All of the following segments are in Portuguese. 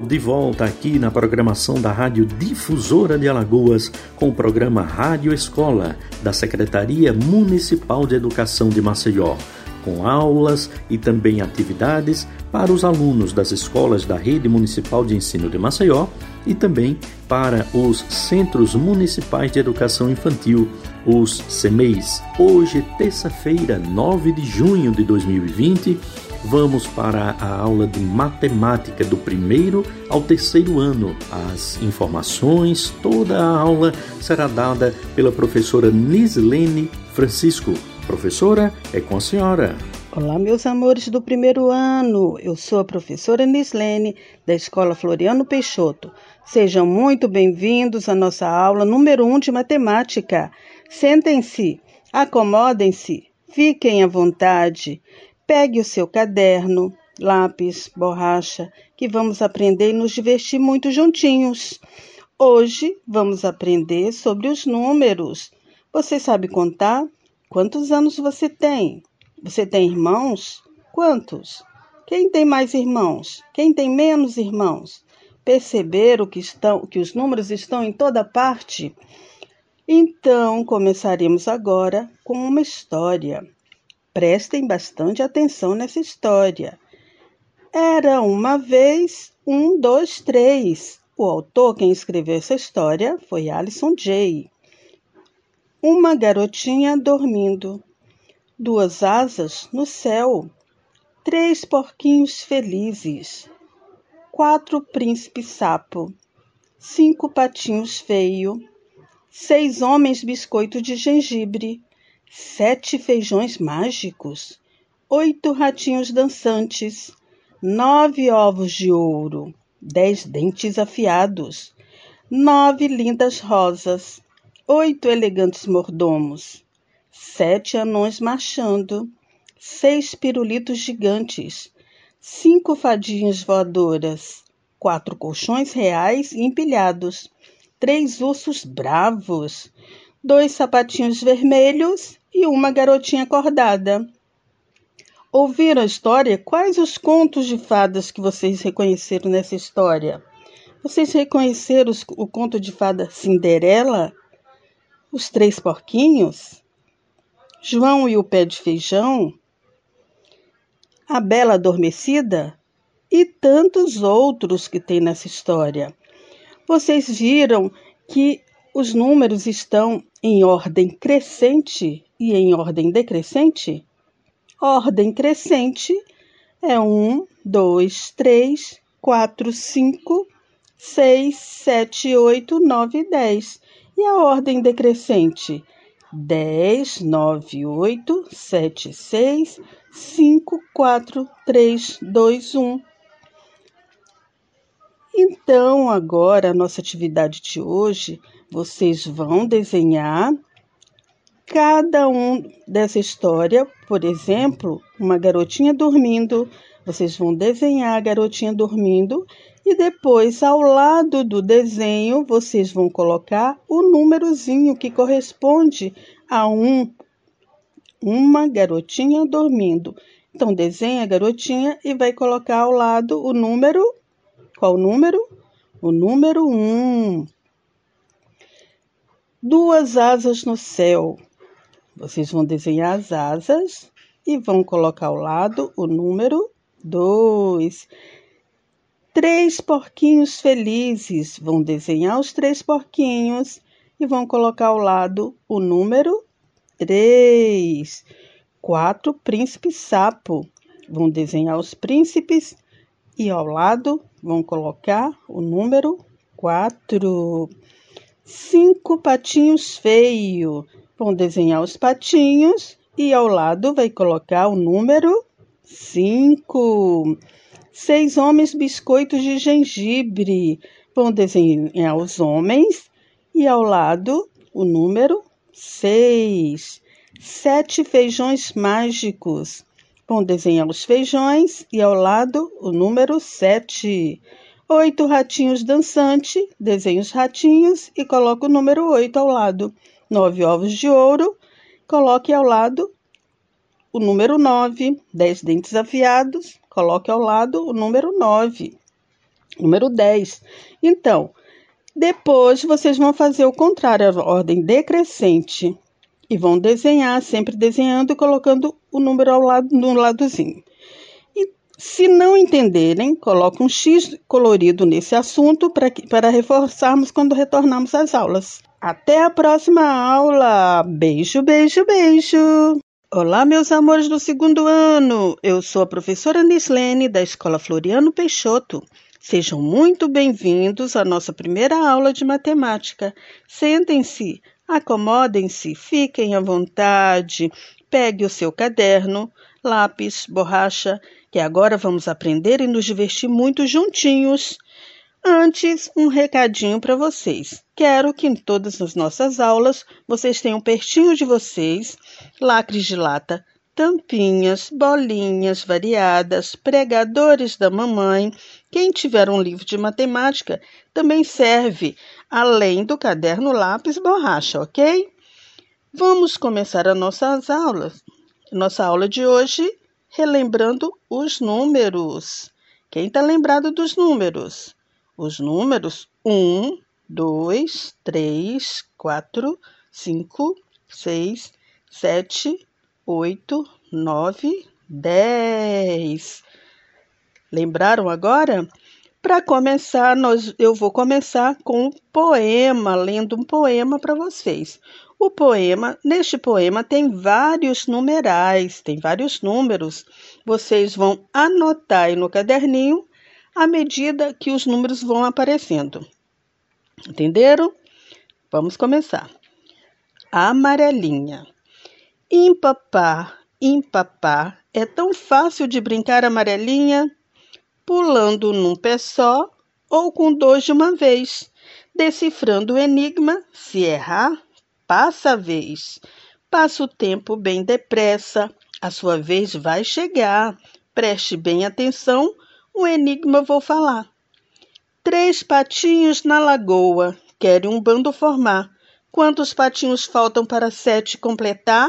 De volta aqui na programação da Rádio Difusora de Alagoas com o programa Rádio Escola da Secretaria Municipal de Educação de Maceió, com aulas e também atividades para os alunos das escolas da Rede Municipal de Ensino de Maceió e também para os Centros Municipais de Educação Infantil, os CEMEIs. Hoje, terça-feira, 9 de junho de 2020, vamos para a aula de matemática do primeiro ao terceiro ano. As informações, toda a aula será dada pela professora Nislene Francisco. Professora, é com a senhora. Olá, meus amores do primeiro ano. Eu sou a professora Nislene, da Escola Floriano Peixoto. Sejam muito bem-vindos à nossa aula número 1 um de matemática. Sentem-se, acomodem-se, fiquem à vontade. Pegue o seu caderno, lápis, borracha, que vamos aprender e nos divertir muito juntinhos. Hoje vamos aprender sobre os números. Você sabe contar? Quantos anos você tem? Você tem irmãos? Quantos? Quem tem mais irmãos? Quem tem menos irmãos? Perceberam que, estão, que os números estão em toda parte? Então, começaremos agora com uma história. Prestem bastante atenção nessa história. Era uma vez um, dois, três. O autor quem escreveu essa história foi Alison Jay. Uma garotinha dormindo, duas asas no céu, três porquinhos felizes, quatro príncipes sapo, cinco patinhos feio, seis homens biscoito de gengibre, sete feijões mágicos, oito ratinhos dançantes, nove ovos de ouro, dez dentes afiados, nove lindas rosas, oito elegantes mordomos, sete anões marchando, seis pirulitos gigantes, cinco fadinhas voadoras, quatro colchões reais empilhados, três ursos bravos, dois sapatinhos vermelhos e uma garotinha acordada. Ouviram a história? Quais os contos de fadas que vocês reconheceram nessa história? Vocês reconheceram os, o conto de fada Cinderela? Os Três Porquinhos? João e o Pé de Feijão? A Bela Adormecida? E tantos outros que tem nessa história. Vocês viram que os números estão em ordem crescente e em ordem decrescente? Ordem crescente é 1, 2, 3, 4, 5, 6, 7, 8, 9 e 10. E a ordem decrescente? 10, 9, 8, 7, 6, 5, 4, 3, 2, 1. Então, agora, a nossa atividade de hoje, vocês vão desenhar cada um dessa história, por exemplo, uma garotinha dormindo, vocês vão desenhar a garotinha dormindo e depois ao lado do desenho vocês vão colocar o númerozinho que corresponde a um uma garotinha dormindo. Então desenha a garotinha e vai colocar ao lado o número qual número? O número 1. Um. Duas asas no céu. Vocês vão desenhar as asas e vão colocar ao lado o número 2. Três porquinhos felizes. Vão desenhar os três porquinhos e vão colocar ao lado o número 3. Quatro príncipes sapo. Vão desenhar os príncipes e ao lado vão colocar o número 4. Cinco patinhos feios Vão desenhar os patinhos e ao lado vai colocar o número 5. Seis homens biscoitos de gengibre. Vão desenhar os homens e ao lado o número 6. Sete feijões mágicos. Vão desenhar os feijões e ao lado o número 7. Oito ratinhos dançantes. Desenha os ratinhos e coloca o número 8 ao lado nove ovos de ouro, coloque ao lado o número 9, dez dentes afiados, coloque ao lado o número 9. número 10. Então, depois vocês vão fazer o contrário, a ordem decrescente. E vão desenhar, sempre desenhando e colocando o número ao lado, no ladozinho. Se não entenderem, coloque um X colorido nesse assunto para, para reforçarmos quando retornarmos às aulas. Até a próxima aula! Beijo, beijo, beijo! Olá, meus amores do segundo ano! Eu sou a professora Nislene, da Escola Floriano Peixoto. Sejam muito bem-vindos à nossa primeira aula de matemática. Sentem-se, acomodem-se, fiquem à vontade, pegue o seu caderno, lápis, borracha, que agora vamos aprender e nos divertir muito juntinhos. Antes, um recadinho para vocês. Quero que em todas as nossas aulas vocês tenham pertinho de vocês lacres de lata, tampinhas, bolinhas variadas, pregadores da mamãe. Quem tiver um livro de matemática também serve, além do caderno lápis borracha, ok? Vamos começar as nossas aulas. Nossa aula de hoje, relembrando os números. Quem está lembrado dos números? os números 1, 2, 3, 4, 5, 6, 7, 8, 9, 10. Lembraram agora? Para começar, nós, eu vou começar com um poema, lendo um poema para vocês. O poema, neste poema tem vários numerais, tem vários números. Vocês vão anotar aí no caderninho à medida que os números vão aparecendo. Entenderam? Vamos começar. Amarelinha. Impapá, impapá, é tão fácil de brincar amarelinha, pulando num pé só ou com dois de uma vez, decifrando o enigma, se errar, passa a vez. Passa o tempo bem depressa, a sua vez vai chegar. Preste bem atenção o enigma vou falar. Três patinhos na lagoa, querem um bando formar. Quantos patinhos faltam para sete completar?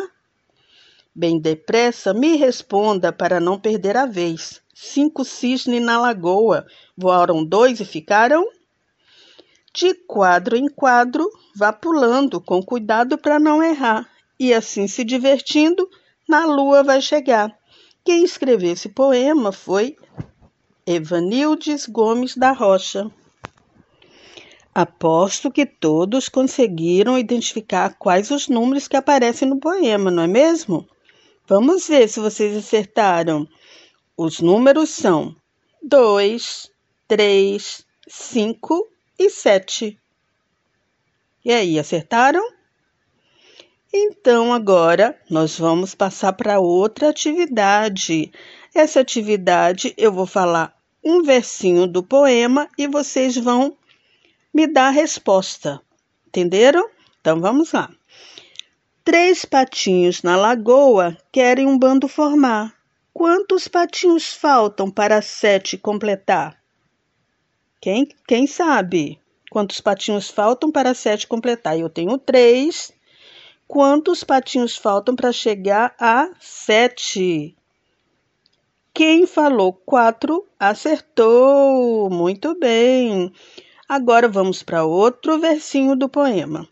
Bem depressa, me responda para não perder a vez. Cinco cisnes na lagoa, voaram dois e ficaram? De quadro em quadro, vá pulando com cuidado para não errar, e assim se divertindo, na lua vai chegar. Quem escreveu esse poema foi Evanildes Gomes da Rocha. Aposto que todos conseguiram identificar quais os números que aparecem no poema, não é mesmo? Vamos ver se vocês acertaram. Os números são 2, 3, 5 e 7. E aí, acertaram? Então, agora nós vamos passar para outra atividade. Essa atividade eu vou falar um versinho do poema e vocês vão me dar a resposta. Entenderam? Então vamos lá. Três patinhos na lagoa querem um bando formar. Quantos patinhos faltam para sete completar? Quem, quem sabe? Quantos patinhos faltam para sete completar? Eu tenho três. Quantos patinhos faltam para chegar a sete? Quem falou quatro acertou. Muito bem. Agora vamos para outro versinho do poema.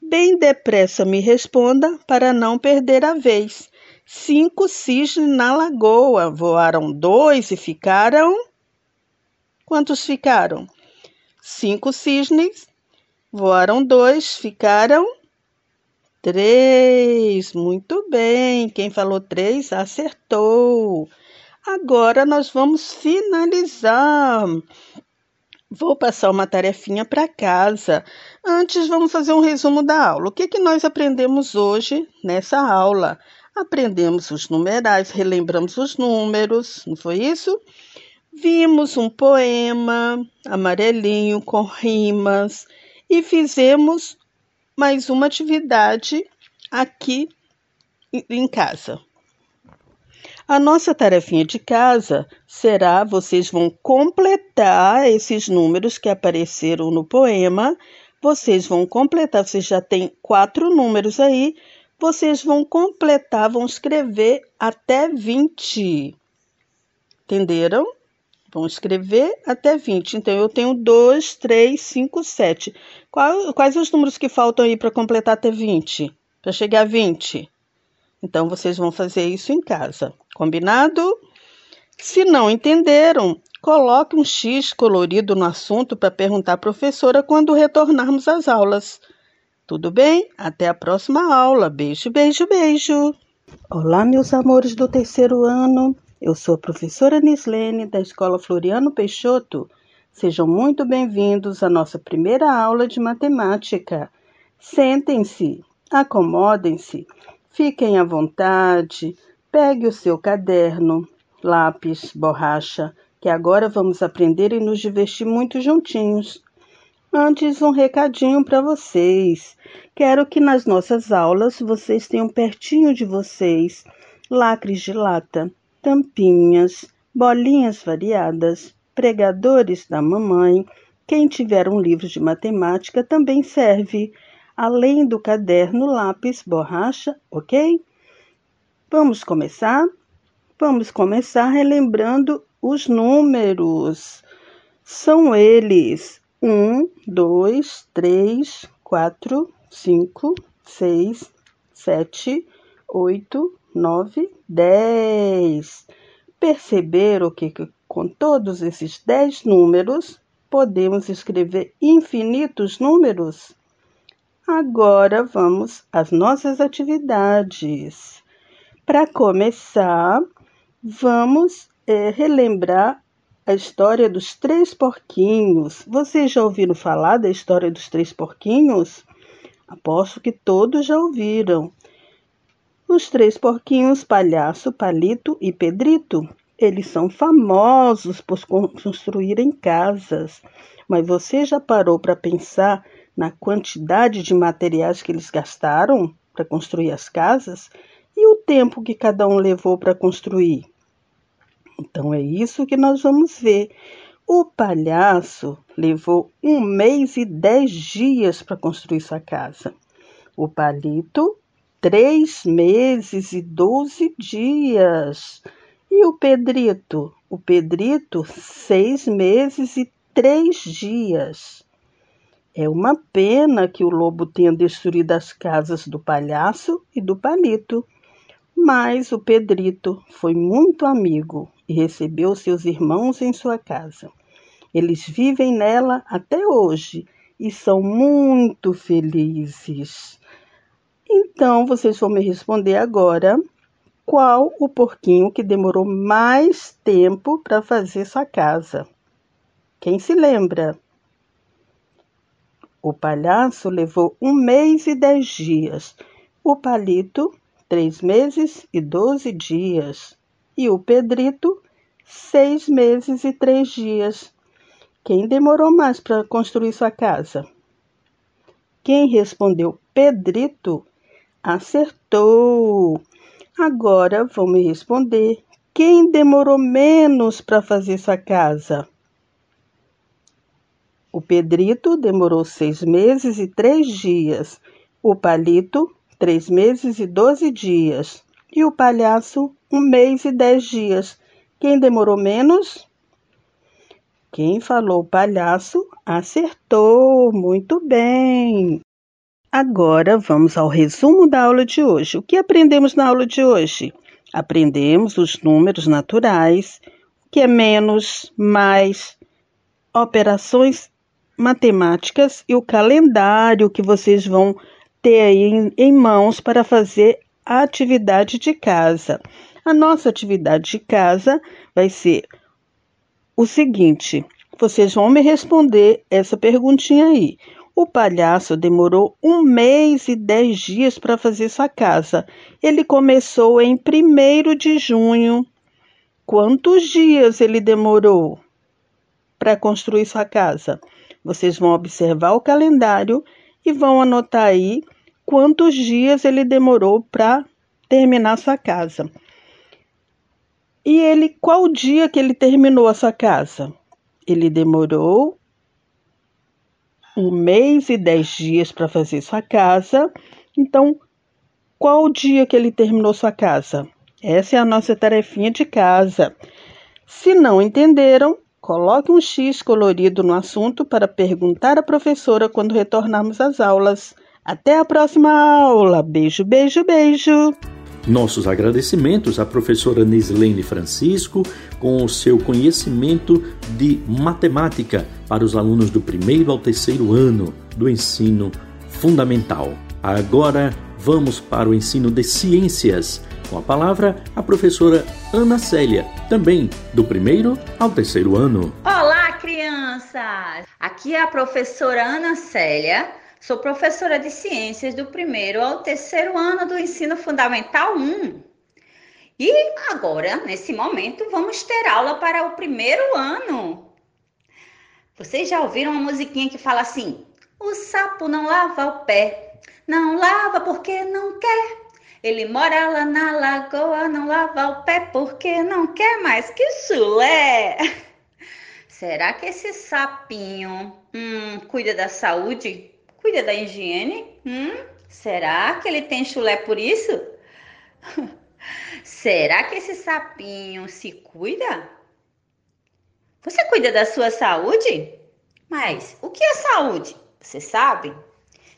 Bem depressa me responda para não perder a vez. Cinco cisnes na lagoa. Voaram dois e ficaram. Quantos ficaram? Cinco cisnes. Voaram dois, ficaram três. Muito bem. Quem falou três acertou. Agora nós vamos finalizar. Vou passar uma tarefinha para casa. Antes, vamos fazer um resumo da aula. O que, que nós aprendemos hoje nessa aula? Aprendemos os numerais, relembramos os números, não foi isso? Vimos um poema amarelinho com rimas e fizemos mais uma atividade aqui em casa. A nossa tarefinha de casa será: vocês vão completar esses números que apareceram no poema. Vocês vão completar, vocês já têm quatro números aí. Vocês vão completar, vão escrever até 20. Entenderam? Vão escrever até 20. Então, eu tenho 2, 3, 5, 7. Qual, quais os números que faltam aí para completar até 20? Para chegar a 20? Então, vocês vão fazer isso em casa. Combinado? Se não entenderam, coloque um X colorido no assunto para perguntar à professora quando retornarmos às aulas. Tudo bem? Até a próxima aula. Beijo, beijo, beijo. Olá, meus amores do terceiro ano. Eu sou a professora Nislene da Escola Floriano Peixoto. Sejam muito bem-vindos à nossa primeira aula de matemática. Sentem-se, acomodem-se, fiquem à vontade, pegue o seu caderno, lápis, borracha, que agora vamos aprender e nos divertir muito juntinhos. Antes, um recadinho para vocês. Quero que nas nossas aulas vocês tenham pertinho de vocês lacres de lata, tampinhas, bolinhas variadas, pregadores da mamãe. Quem tiver um livro de matemática também serve, além do caderno, lápis, borracha, ok? Vamos começar? Vamos começar relembrando os números. São eles: um, dois, três, quatro, cinco, seis, sete, oito, nove, dez. Perceberam que com todos esses dez números podemos escrever infinitos números? Agora vamos às nossas atividades. Para começar, vamos é, relembrar a história dos três porquinhos. Vocês já ouviram falar da história dos três porquinhos? Aposto que todos já ouviram. Os três porquinhos, Palhaço, Palito e Pedrito, eles são famosos por construírem casas. Mas você já parou para pensar na quantidade de materiais que eles gastaram para construir as casas e o tempo que cada um levou para construir? Então é isso que nós vamos ver. O palhaço levou um mês e dez dias para construir sua casa. O palito, três meses e doze dias. E o Pedrito? O Pedrito, seis meses e três dias. É uma pena que o lobo tenha destruído as casas do palhaço e do palito, mas o Pedrito foi muito amigo e recebeu seus irmãos em sua casa. Eles vivem nela até hoje e são muito felizes. Então, vocês vão me responder agora qual o porquinho que demorou mais tempo para fazer sua casa. Quem se lembra? O palhaço levou um mês e dez dias, o palito, três meses e doze dias, e o Pedrito, seis meses e três dias. Quem demorou mais para construir sua casa? Quem respondeu Pedrito acertou. Agora vão me responder. Quem demorou menos para fazer sua casa? O Pedrito demorou seis meses e três dias. O Palito, três meses e doze dias. E o Palhaço, um mês e dez dias. Quem demorou menos? Quem falou palhaço acertou. Muito bem. Agora vamos ao resumo da aula de hoje. O que aprendemos na aula de hoje? Aprendemos os números naturais, o que é menos, mais, operações matemáticas e o calendário que vocês vão ter aí em, em mãos para fazer a atividade de casa. A nossa atividade de casa vai ser o seguinte: vocês vão me responder essa perguntinha aí. O palhaço demorou um mês e dez dias para fazer sua casa. Ele começou em 1 de junho. Quantos dias ele demorou para construir sua casa? Vocês vão observar o calendário e vão anotar aí quantos dias ele demorou para terminar sua casa. E ele, qual dia que ele terminou essa casa? Ele demorou um mês e dez dias para fazer sua casa. Então, qual o dia que ele terminou sua casa? Essa é a nossa tarefinha de casa. Se não entenderam, Coloque um X colorido no assunto para perguntar à professora quando retornarmos às aulas. Até a próxima aula. Beijo, beijo, beijo. Nossos agradecimentos à professora Nislene Francisco com o seu conhecimento de matemática para os alunos do primeiro ao terceiro ano do ensino fundamental. Agora vamos para o ensino de ciências. Com a palavra, a professora Ana Célia, também do primeiro ao terceiro ano. Olá, crianças! Aqui é a professora Ana Célia. Sou professora de ciências do primeiro ao terceiro ano do ensino fundamental 1. E agora, nesse momento, vamos ter aula para o primeiro ano. Vocês já ouviram uma musiquinha que fala assim: O sapo não lava o pé, não lava porque não quer. Ele mora lá na lagoa, não lava o pé porque não quer mais que chulé. Será que esse sapinho hum, cuida da saúde? Cuida da higiene? Hum? Será que ele tem chulé por isso? Será que esse sapinho se cuida? Você cuida da sua saúde? Mas o que é saúde? Você sabe?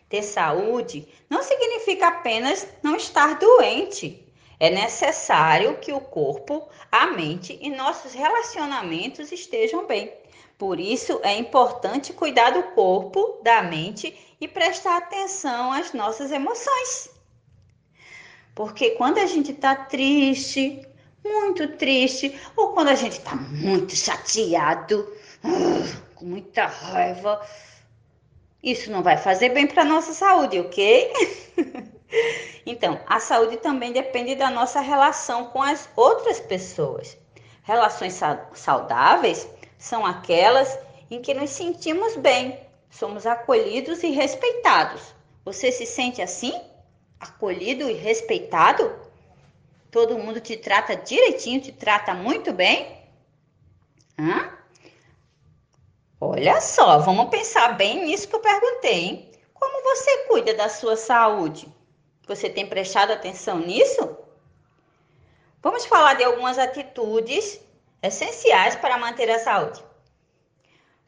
Ter saúde não significa apenas não estar doente. É necessário que o corpo, a mente e nossos relacionamentos estejam bem. Por isso é importante cuidar do corpo, da mente e prestar atenção às nossas emoções. Porque quando a gente está triste, muito triste, ou quando a gente está muito chateado, com muita raiva, isso não vai fazer bem para nossa saúde, ok? então, a saúde também depende da nossa relação com as outras pessoas. Relações saudáveis são aquelas em que nos sentimos bem, somos acolhidos e respeitados. Você se sente assim? Acolhido e respeitado? Todo mundo te trata direitinho, te trata muito bem? Hã? Olha só, vamos pensar bem nisso que eu perguntei, hein? Como você cuida da sua saúde? Você tem prestado atenção nisso? Vamos falar de algumas atitudes essenciais para manter a saúde.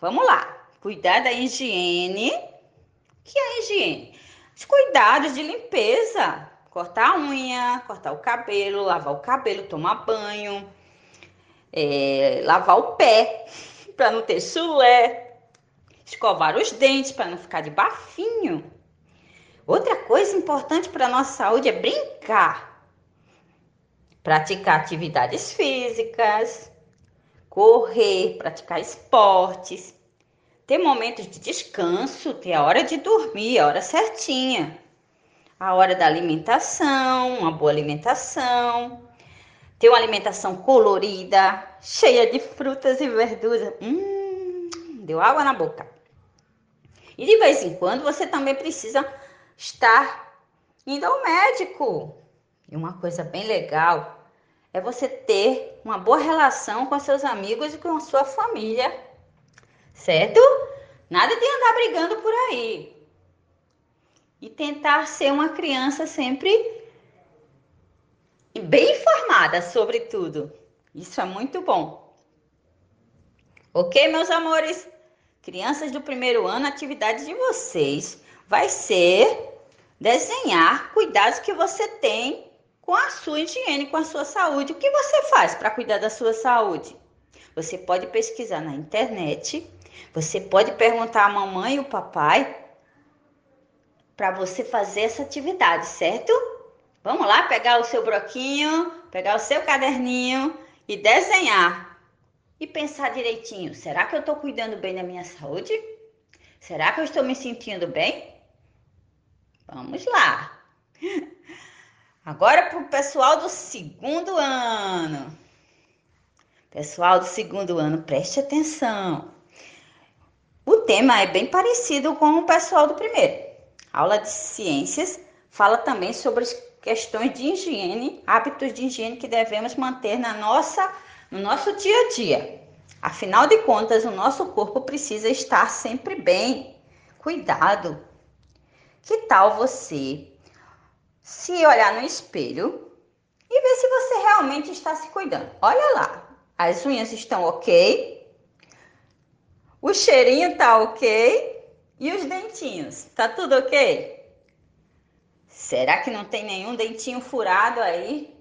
Vamos lá. Cuidar da higiene. Que é higiene? Os cuidados de limpeza. Cortar a unha, cortar o cabelo, lavar o cabelo, tomar banho, é, lavar o pé para não ter chulé, escovar os dentes para não ficar de bafinho. Outra coisa importante para a nossa saúde é brincar. Praticar atividades físicas, correr, praticar esportes, ter momentos de descanso, ter a hora de dormir, a hora certinha, a hora da alimentação, uma boa alimentação, ter uma alimentação colorida, cheia de frutas e verduras. Hum, deu água na boca. E de vez em quando você também precisa estar indo ao médico. E uma coisa bem legal é você ter uma boa relação com seus amigos e com a sua família. Certo? Nada de andar brigando por aí. E tentar ser uma criança sempre bem informada sobre tudo. Isso é muito bom. Ok, meus amores? Crianças do primeiro ano, a atividade de vocês vai ser desenhar cuidados que você tem com a sua higiene, com a sua saúde. O que você faz para cuidar da sua saúde? Você pode pesquisar na internet, você pode perguntar à mamãe e o papai para você fazer essa atividade, certo? Vamos lá pegar o seu broquinho, pegar o seu caderninho e desenhar. E pensar direitinho: será que eu estou cuidando bem da minha saúde? Será que eu estou me sentindo bem? Vamos lá. Agora para o pessoal do segundo ano. Pessoal do segundo ano, preste atenção. O tema é bem parecido com o pessoal do primeiro. A aula de ciências fala também sobre questões de higiene, hábitos de higiene que devemos manter na nossa, no nosso dia a dia. Afinal de contas, o nosso corpo precisa estar sempre bem, cuidado. Que tal você se olhar no espelho e ver se você realmente está se cuidando? Olha lá, as unhas estão ok, O cheirinho tá ok? E os dentinhos? Tá tudo ok? Será que não tem nenhum dentinho furado aí?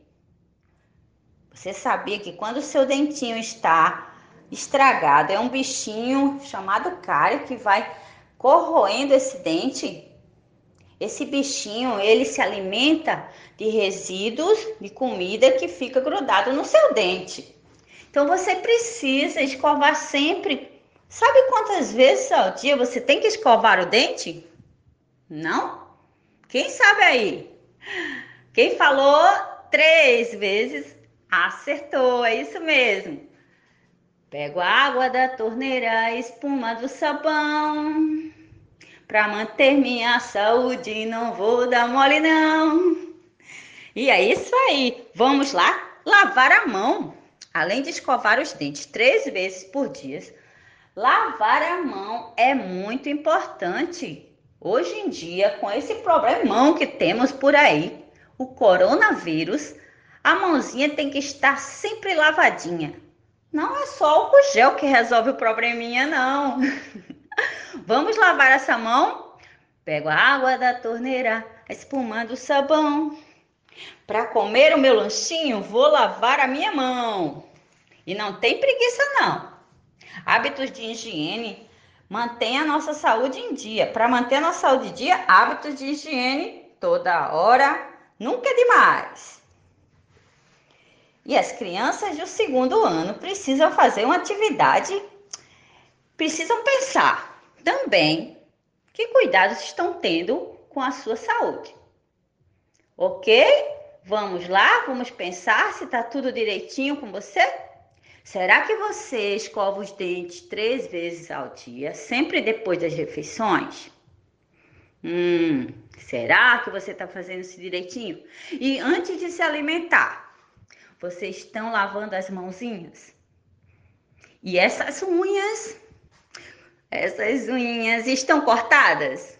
Você sabia que quando o seu dentinho está estragado, é um bichinho chamado cárie que vai corroendo esse dente? Esse bichinho, ele se alimenta de resíduos de comida que fica grudado no seu dente. Então você precisa escovar sempre. Sabe quantas vezes ao dia você tem que escovar o dente? Não? Quem sabe aí? Quem falou três vezes acertou, é isso mesmo. Pego a água da torneira, espuma do sabão. Pra manter minha saúde, não vou dar mole não. E é isso aí. Vamos lá lavar a mão. Além de escovar os dentes três vezes por dia, lavar a mão é muito importante. Hoje em dia, com esse problemão que temos por aí, o coronavírus, a mãozinha tem que estar sempre lavadinha. Não é só o gel que resolve o probleminha, não. Vamos lavar essa mão? Pego a água da torneira, a espuma do sabão. Para comer o meu lanchinho, vou lavar a minha mão. E não tem preguiça, não. Hábitos de higiene Mantenha a nossa saúde em dia. Para manter a nossa saúde em dia, hábitos de higiene toda hora, nunca é demais. E as crianças do segundo ano precisam fazer uma atividade, precisam pensar também que cuidados estão tendo com a sua saúde. Ok? Vamos lá, vamos pensar se está tudo direitinho com você? Será que você escova os dentes três vezes ao dia, sempre depois das refeições? Hum, será que você está fazendo isso direitinho? E antes de se alimentar, vocês estão lavando as mãozinhas? E essas unhas? Essas unhas estão cortadas?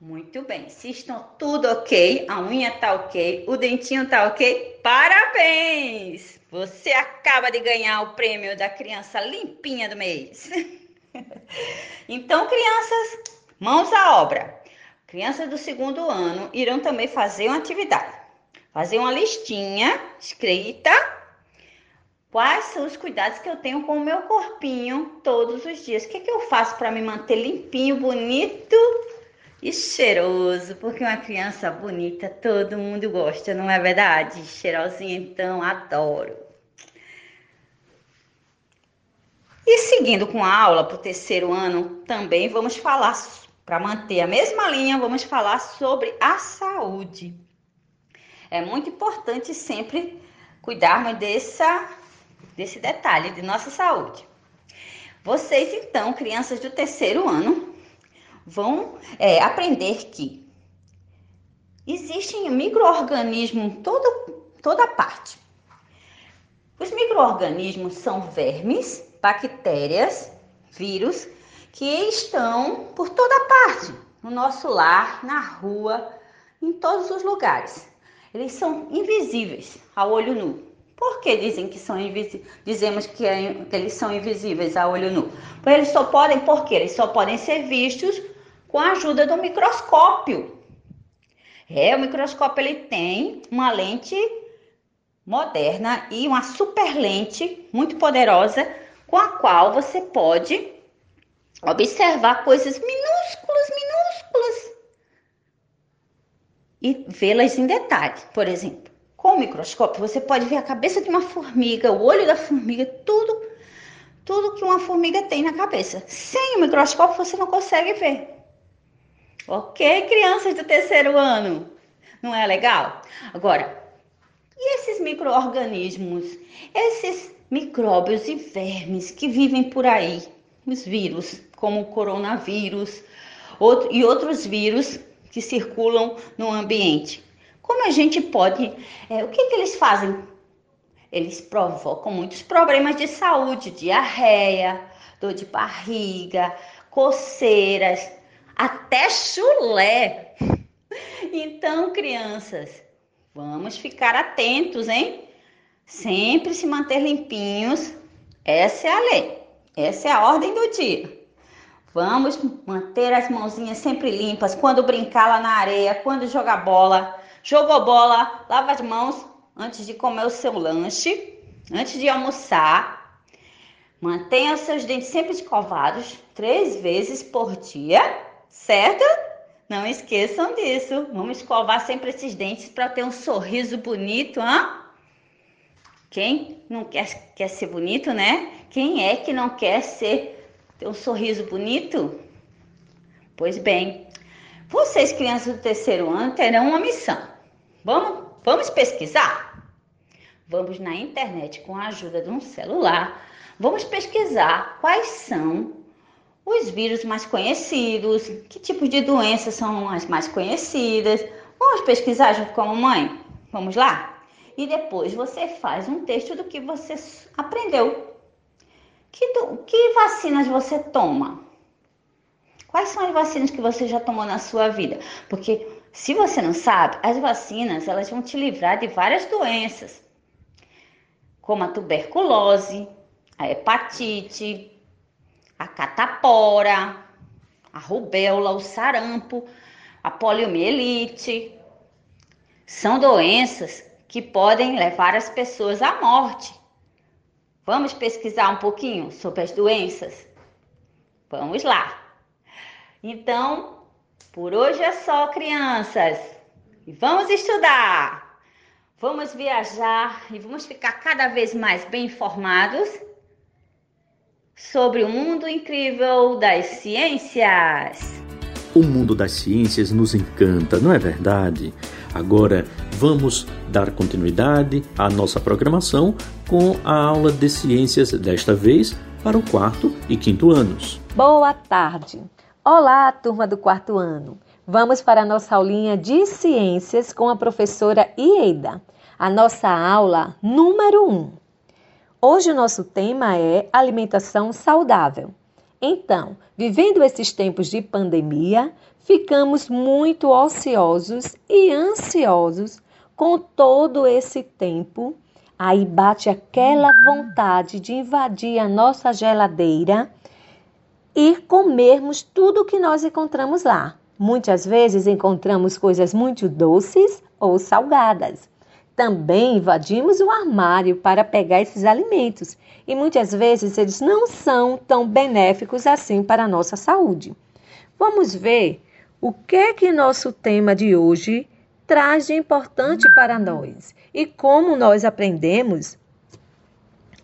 Muito bem. Se estão tudo ok, a unha tá ok, o dentinho tá ok, parabéns! Você acaba de ganhar o prêmio da criança limpinha do mês. então, crianças, mãos à obra. Crianças do segundo ano irão também fazer uma atividade. Fazer uma listinha escrita. Quais são os cuidados que eu tenho com o meu corpinho todos os dias? O que, é que eu faço para me manter limpinho, bonito e cheiroso? Porque uma criança bonita todo mundo gosta, não é verdade? Cheirosinha, então adoro. E seguindo com a aula para o terceiro ano, também vamos falar, para manter a mesma linha, vamos falar sobre a saúde. É muito importante sempre cuidarmos dessa, desse detalhe de nossa saúde. Vocês, então, crianças do terceiro ano, vão é, aprender que existem micro-organismos em toda parte. Os micro-organismos são vermes bactérias, vírus que estão por toda parte, no nosso lar, na rua, em todos os lugares. Eles são invisíveis ao olho nu. Por que dizem que são invisíveis? Dizemos que, é, que, eles são invisíveis a olho nu. Porque eles só podem, por quê? Eles só podem ser vistos com a ajuda do microscópio. É, o microscópio ele tem uma lente moderna e uma super lente muito poderosa com a qual você pode observar coisas minúsculas, minúsculas e vê-las em detalhe. Por exemplo, com o microscópio você pode ver a cabeça de uma formiga, o olho da formiga, tudo, tudo que uma formiga tem na cabeça. Sem o microscópio você não consegue ver. Ok, crianças do terceiro ano? Não é legal? Agora, e esses micro-organismos? Esses micróbios e vermes que vivem por aí, os vírus, como o coronavírus outro, e outros vírus que circulam no ambiente. Como a gente pode, é, o que, que eles fazem? Eles provocam muitos problemas de saúde, diarreia, dor de barriga, coceiras, até chulé. Então, crianças, vamos ficar atentos, hein? Sempre se manter limpinhos. Essa é a lei. Essa é a ordem do dia. Vamos manter as mãozinhas sempre limpas quando brincar lá na areia, quando jogar bola. Jogou bola, lava as mãos antes de comer o seu lanche, antes de almoçar. Mantenha os seus dentes sempre escovados, três vezes por dia, certo? Não esqueçam disso. Vamos escovar sempre esses dentes para ter um sorriso bonito, hã? Quem não quer, quer ser bonito, né? Quem é que não quer ser ter um sorriso bonito? Pois bem, vocês, crianças do terceiro ano, terão uma missão. Vamos, vamos pesquisar? Vamos na internet com a ajuda de um celular. Vamos pesquisar quais são os vírus mais conhecidos, que tipos de doenças são as mais conhecidas. Vamos pesquisar junto com a mamãe? Vamos lá? E depois você faz um texto do que você aprendeu. Que, que vacinas você toma? Quais são as vacinas que você já tomou na sua vida? Porque se você não sabe, as vacinas elas vão te livrar de várias doenças, como a tuberculose, a hepatite, a catapora, a rubéola, o sarampo, a poliomielite. São doenças que podem levar as pessoas à morte. Vamos pesquisar um pouquinho sobre as doenças? Vamos lá. Então, por hoje é só, crianças. E vamos estudar. Vamos viajar e vamos ficar cada vez mais bem informados sobre o mundo incrível das ciências. O mundo das ciências nos encanta, não é verdade? Agora vamos dar continuidade à nossa programação com a aula de ciências, desta vez para o quarto e quinto anos. Boa tarde! Olá, turma do quarto ano! Vamos para a nossa aulinha de ciências com a professora Ieda, a nossa aula número 1. Um. Hoje o nosso tema é alimentação saudável. Então, vivendo esses tempos de pandemia, ficamos muito ociosos e ansiosos com todo esse tempo. Aí bate aquela vontade de invadir a nossa geladeira e comermos tudo que nós encontramos lá. Muitas vezes encontramos coisas muito doces ou salgadas. Também invadimos o armário para pegar esses alimentos e muitas vezes eles não são tão benéficos assim para a nossa saúde. Vamos ver o que é que nosso tema de hoje traz de importante para nós e como nós aprendemos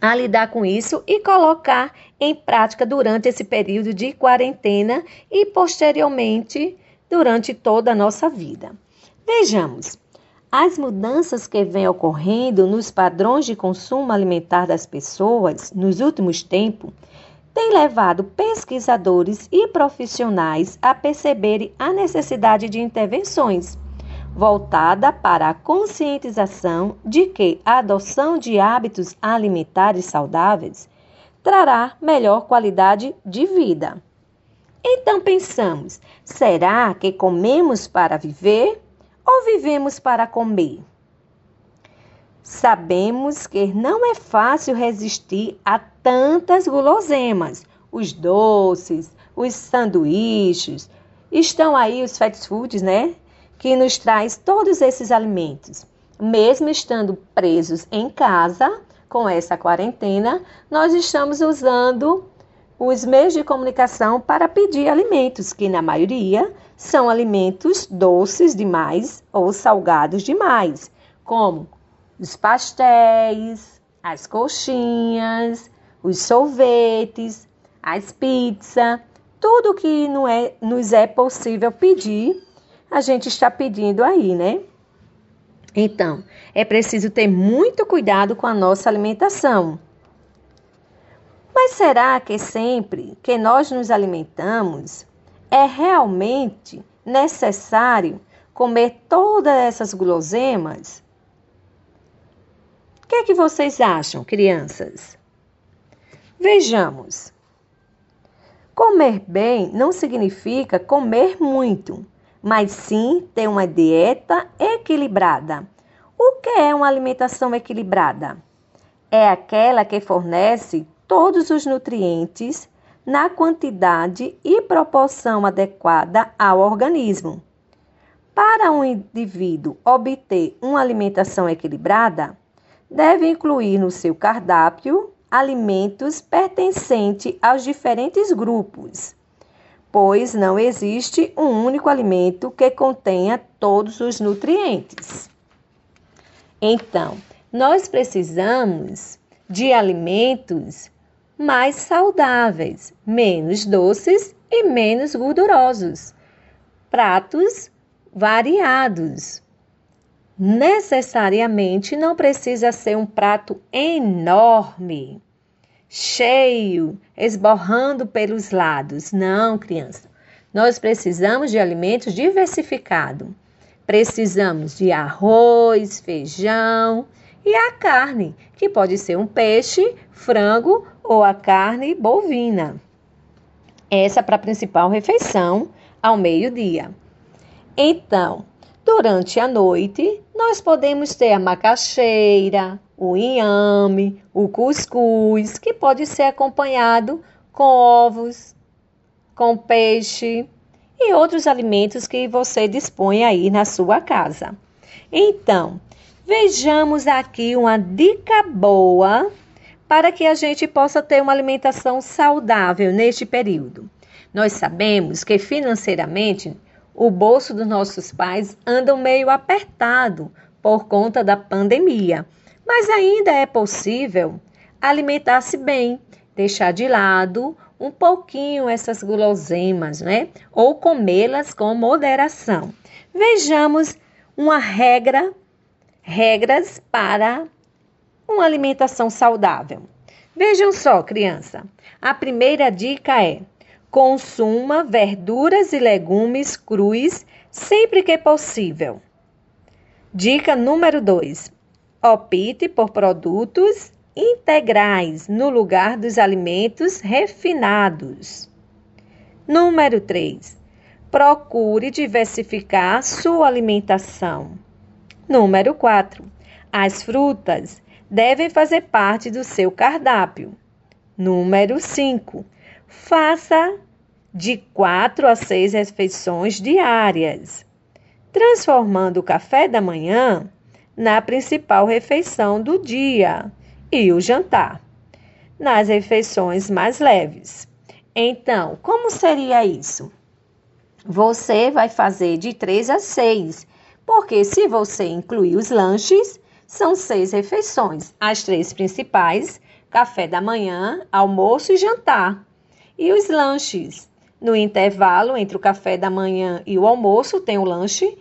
a lidar com isso e colocar em prática durante esse período de quarentena e posteriormente durante toda a nossa vida. Vejamos, as mudanças que vêm ocorrendo nos padrões de consumo alimentar das pessoas nos últimos tempos tem levado pesquisadores e profissionais a perceberem a necessidade de intervenções voltada para a conscientização de que a adoção de hábitos alimentares saudáveis trará melhor qualidade de vida. Então pensamos: será que comemos para viver ou vivemos para comer? Sabemos que não é fácil resistir a tantas guloseimas. Os doces, os sanduíches, estão aí os fast foods, né? Que nos traz todos esses alimentos. Mesmo estando presos em casa com essa quarentena, nós estamos usando os meios de comunicação para pedir alimentos, que na maioria são alimentos doces demais ou salgados demais, como os pastéis, as coxinhas, os sorvetes, as pizzas, tudo que não é, nos é possível pedir, a gente está pedindo aí, né? Então, é preciso ter muito cuidado com a nossa alimentação. Mas será que sempre que nós nos alimentamos é realmente necessário comer todas essas guloseimas? que é que vocês acham, crianças? Vejamos. Comer bem não significa comer muito, mas sim ter uma dieta equilibrada. O que é uma alimentação equilibrada? É aquela que fornece todos os nutrientes na quantidade e proporção adequada ao organismo. Para um indivíduo obter uma alimentação equilibrada, deve incluir no seu cardápio alimentos pertencentes aos diferentes grupos, pois não existe um único alimento que contenha todos os nutrientes. Então, nós precisamos de alimentos mais saudáveis, menos doces e menos gordurosos. Pratos variados. Necessariamente não precisa ser um prato enorme, cheio, esborrando pelos lados. Não, criança. Nós precisamos de alimentos diversificados. Precisamos de arroz, feijão e a carne, que pode ser um peixe, frango ou a carne bovina. Essa para a principal refeição ao meio-dia. Então, durante a noite, nós podemos ter a macaxeira, o inhame, o cuscuz, que pode ser acompanhado com ovos, com peixe e outros alimentos que você dispõe aí na sua casa. Então, vejamos aqui uma dica boa para que a gente possa ter uma alimentação saudável neste período. Nós sabemos que financeiramente o bolso dos nossos pais anda meio apertado por conta da pandemia, mas ainda é possível alimentar-se bem, deixar de lado um pouquinho essas guloseimas, né? Ou comê-las com moderação. Vejamos uma regra, regras para uma alimentação saudável. Vejam só, criança. A primeira dica é: consuma verduras e legumes crus sempre que possível. Dica número 2: opte por produtos integrais no lugar dos alimentos refinados. Número 3. Procure diversificar sua alimentação. Número 4. As frutas devem fazer parte do seu cardápio. Número 5. Faça de 4 a 6 refeições diárias, transformando o café da manhã na principal refeição do dia e o jantar, nas refeições mais leves. Então, como seria isso? Você vai fazer de 3 a 6 porque se você incluir os lanches, são seis refeições. As três principais: café da manhã, almoço e jantar. E os lanches. No intervalo entre o café da manhã e o almoço, tem o lanche.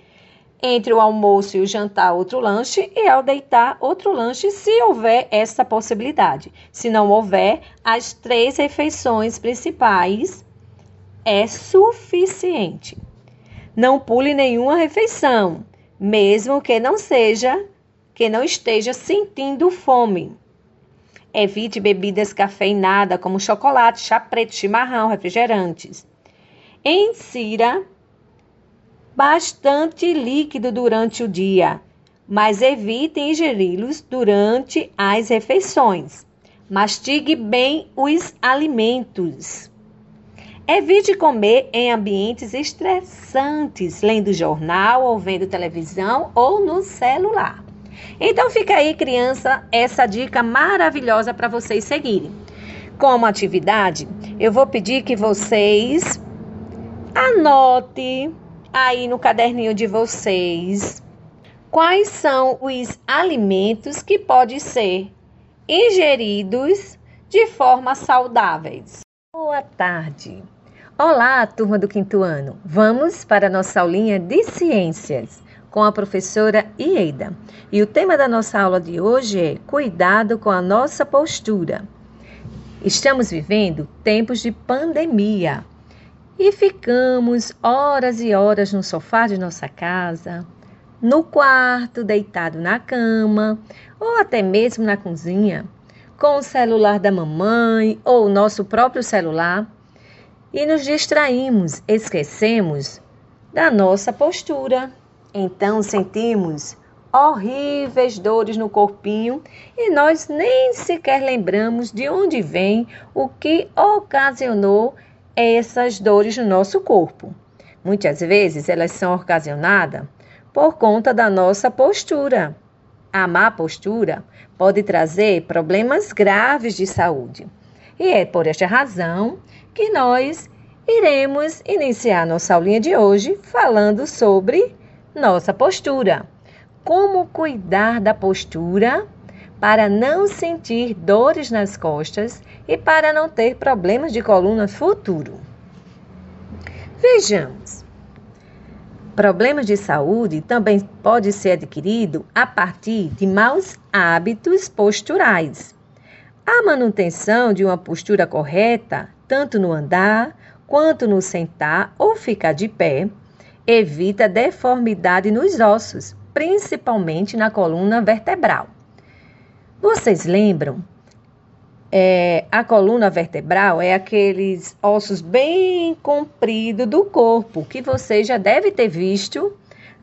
Entre o almoço e o jantar, outro lanche. E ao deitar, outro lanche, se houver essa possibilidade. Se não houver, as três refeições principais é suficiente. Não pule nenhuma refeição mesmo que não seja, que não esteja sentindo fome. Evite bebidas cafeinadas como chocolate, chá preto, chimarrão, refrigerantes. Insira bastante líquido durante o dia, mas evite ingeri-los durante as refeições. Mastigue bem os alimentos. Evite comer em ambientes estressantes, lendo jornal ou vendo televisão ou no celular. Então fica aí, criança, essa dica maravilhosa para vocês seguirem. Como atividade, eu vou pedir que vocês anotem aí no caderninho de vocês quais são os alimentos que podem ser ingeridos de forma saudáveis. Boa tarde. Olá, turma do quinto ano. Vamos para a nossa aulinha de ciências com a professora Ieida. E o tema da nossa aula de hoje é Cuidado com a nossa postura. Estamos vivendo tempos de pandemia e ficamos horas e horas no sofá de nossa casa, no quarto, deitado na cama ou até mesmo na cozinha, com o celular da mamãe ou o nosso próprio celular e nos distraímos, esquecemos da nossa postura. Então sentimos horríveis dores no corpinho e nós nem sequer lembramos de onde vem o que ocasionou essas dores no nosso corpo. Muitas vezes elas são ocasionadas por conta da nossa postura. A má postura pode trazer problemas graves de saúde. E é por esta razão que nós iremos iniciar nossa aulinha de hoje falando sobre nossa postura. Como cuidar da postura para não sentir dores nas costas e para não ter problemas de coluna futuro. Vejamos. Problemas de saúde também pode ser adquirido a partir de maus hábitos posturais. A manutenção de uma postura correta, tanto no andar quanto no sentar ou ficar de pé, evita deformidade nos ossos, principalmente na coluna vertebral. Vocês lembram? É, a coluna vertebral é aqueles ossos bem compridos do corpo que você já deve ter visto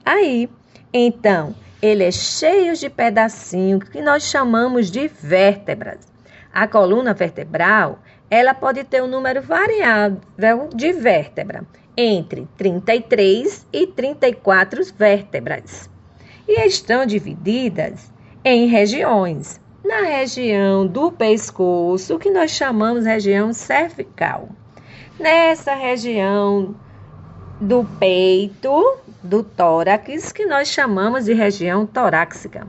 aí. Então, ele é cheio de pedacinhos que nós chamamos de vértebras. A coluna vertebral ela pode ter um número variável de vértebra, entre 33 e 34 vértebras, e estão divididas em regiões. Na região do pescoço, que nós chamamos região cervical. Nessa região do peito, do tórax, que nós chamamos de região torácica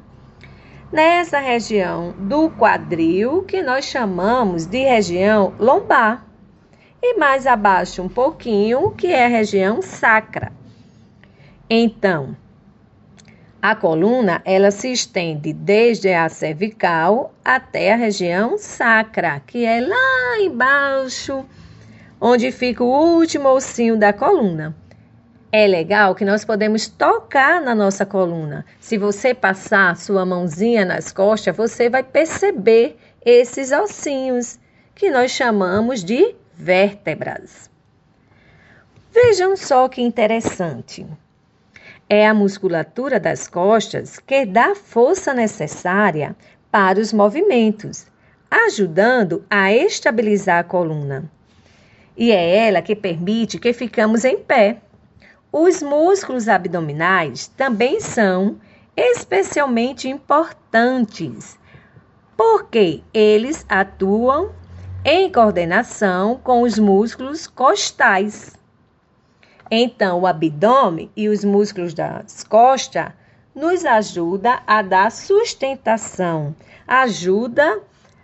nessa região do quadril, que nós chamamos de região lombar, e mais abaixo um pouquinho, que é a região sacra. Então, a coluna ela se estende desde a cervical até a região sacra, que é lá embaixo, onde fica o último ossinho da coluna é legal que nós podemos tocar na nossa coluna. Se você passar sua mãozinha nas costas, você vai perceber esses ossinhos que nós chamamos de vértebras. Vejam só que interessante. É a musculatura das costas que dá força necessária para os movimentos, ajudando a estabilizar a coluna. E é ela que permite que ficamos em pé os músculos abdominais também são especialmente importantes, porque eles atuam em coordenação com os músculos costais. Então, o abdômen e os músculos das costas nos ajuda a dar sustentação, ajuda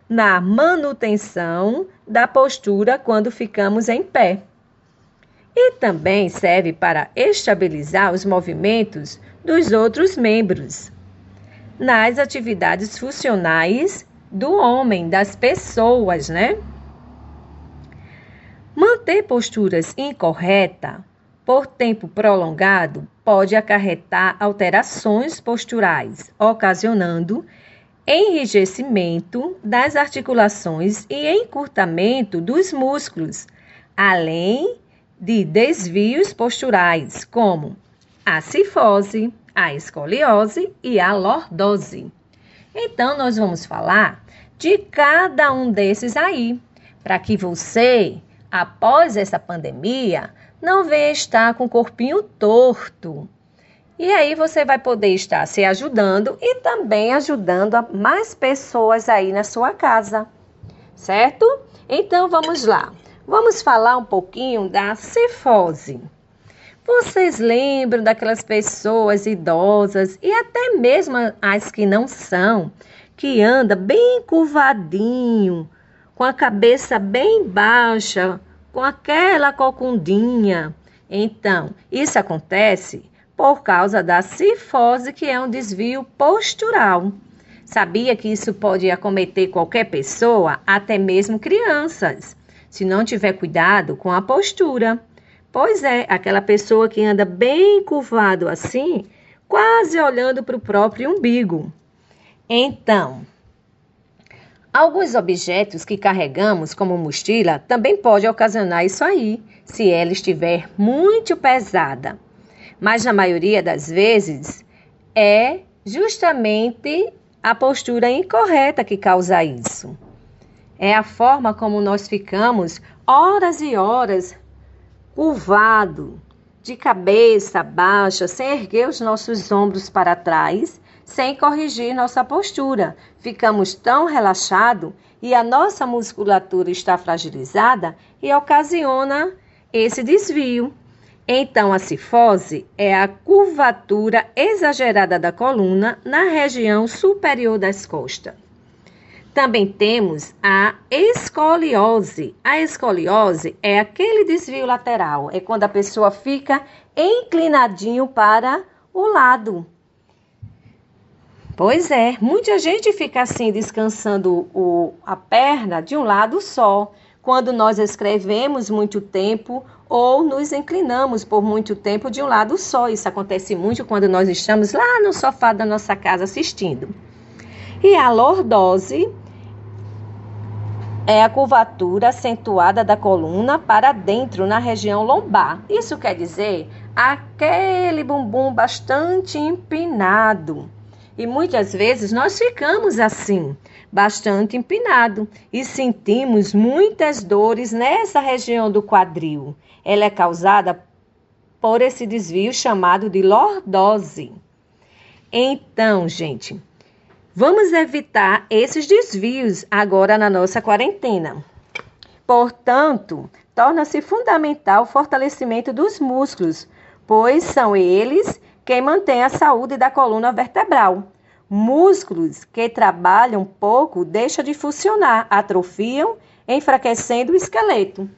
na manutenção da postura quando ficamos em pé e também serve para estabilizar os movimentos dos outros membros. Nas atividades funcionais do homem, das pessoas, né? Manter posturas incorretas por tempo prolongado pode acarretar alterações posturais, ocasionando enrijecimento das articulações e encurtamento dos músculos, além de desvios posturais, como a cifose, a escoliose e a lordose. Então, nós vamos falar de cada um desses aí, para que você, após essa pandemia, não venha estar com o corpinho torto. E aí você vai poder estar se ajudando e também ajudando mais pessoas aí na sua casa, certo? Então vamos lá. Vamos falar um pouquinho da cifose. Vocês lembram daquelas pessoas idosas e até mesmo as que não são, que anda bem curvadinho, com a cabeça bem baixa, com aquela cocundinha. Então, isso acontece por causa da cifose, que é um desvio postural. Sabia que isso pode acometer qualquer pessoa, até mesmo crianças se não tiver cuidado com a postura. Pois é, aquela pessoa que anda bem curvado assim, quase olhando para o próprio umbigo. Então, alguns objetos que carregamos, como mochila, também pode ocasionar isso aí, se ela estiver muito pesada. Mas na maioria das vezes é justamente a postura incorreta que causa isso. É a forma como nós ficamos horas e horas curvado, de cabeça baixa, sem erguer os nossos ombros para trás, sem corrigir nossa postura. Ficamos tão relaxados e a nossa musculatura está fragilizada e ocasiona esse desvio. Então, a cifose é a curvatura exagerada da coluna na região superior das costas. Também temos a escoliose. A escoliose é aquele desvio lateral, é quando a pessoa fica inclinadinho para o lado. Pois é, muita gente fica assim descansando o, a perna de um lado só. Quando nós escrevemos muito tempo ou nos inclinamos por muito tempo de um lado só. Isso acontece muito quando nós estamos lá no sofá da nossa casa assistindo. E a lordose é a curvatura acentuada da coluna para dentro na região lombar. Isso quer dizer aquele bumbum bastante empinado. E muitas vezes nós ficamos assim, bastante empinado, e sentimos muitas dores nessa região do quadril. Ela é causada por esse desvio chamado de lordose. Então, gente, vamos evitar esses desvios agora na nossa quarentena. Portanto, torna-se fundamental o fortalecimento dos músculos, pois são eles quem mantém a saúde da coluna vertebral. Músculos que trabalham pouco deixam de funcionar, atrofiam, enfraquecendo o esqueleto.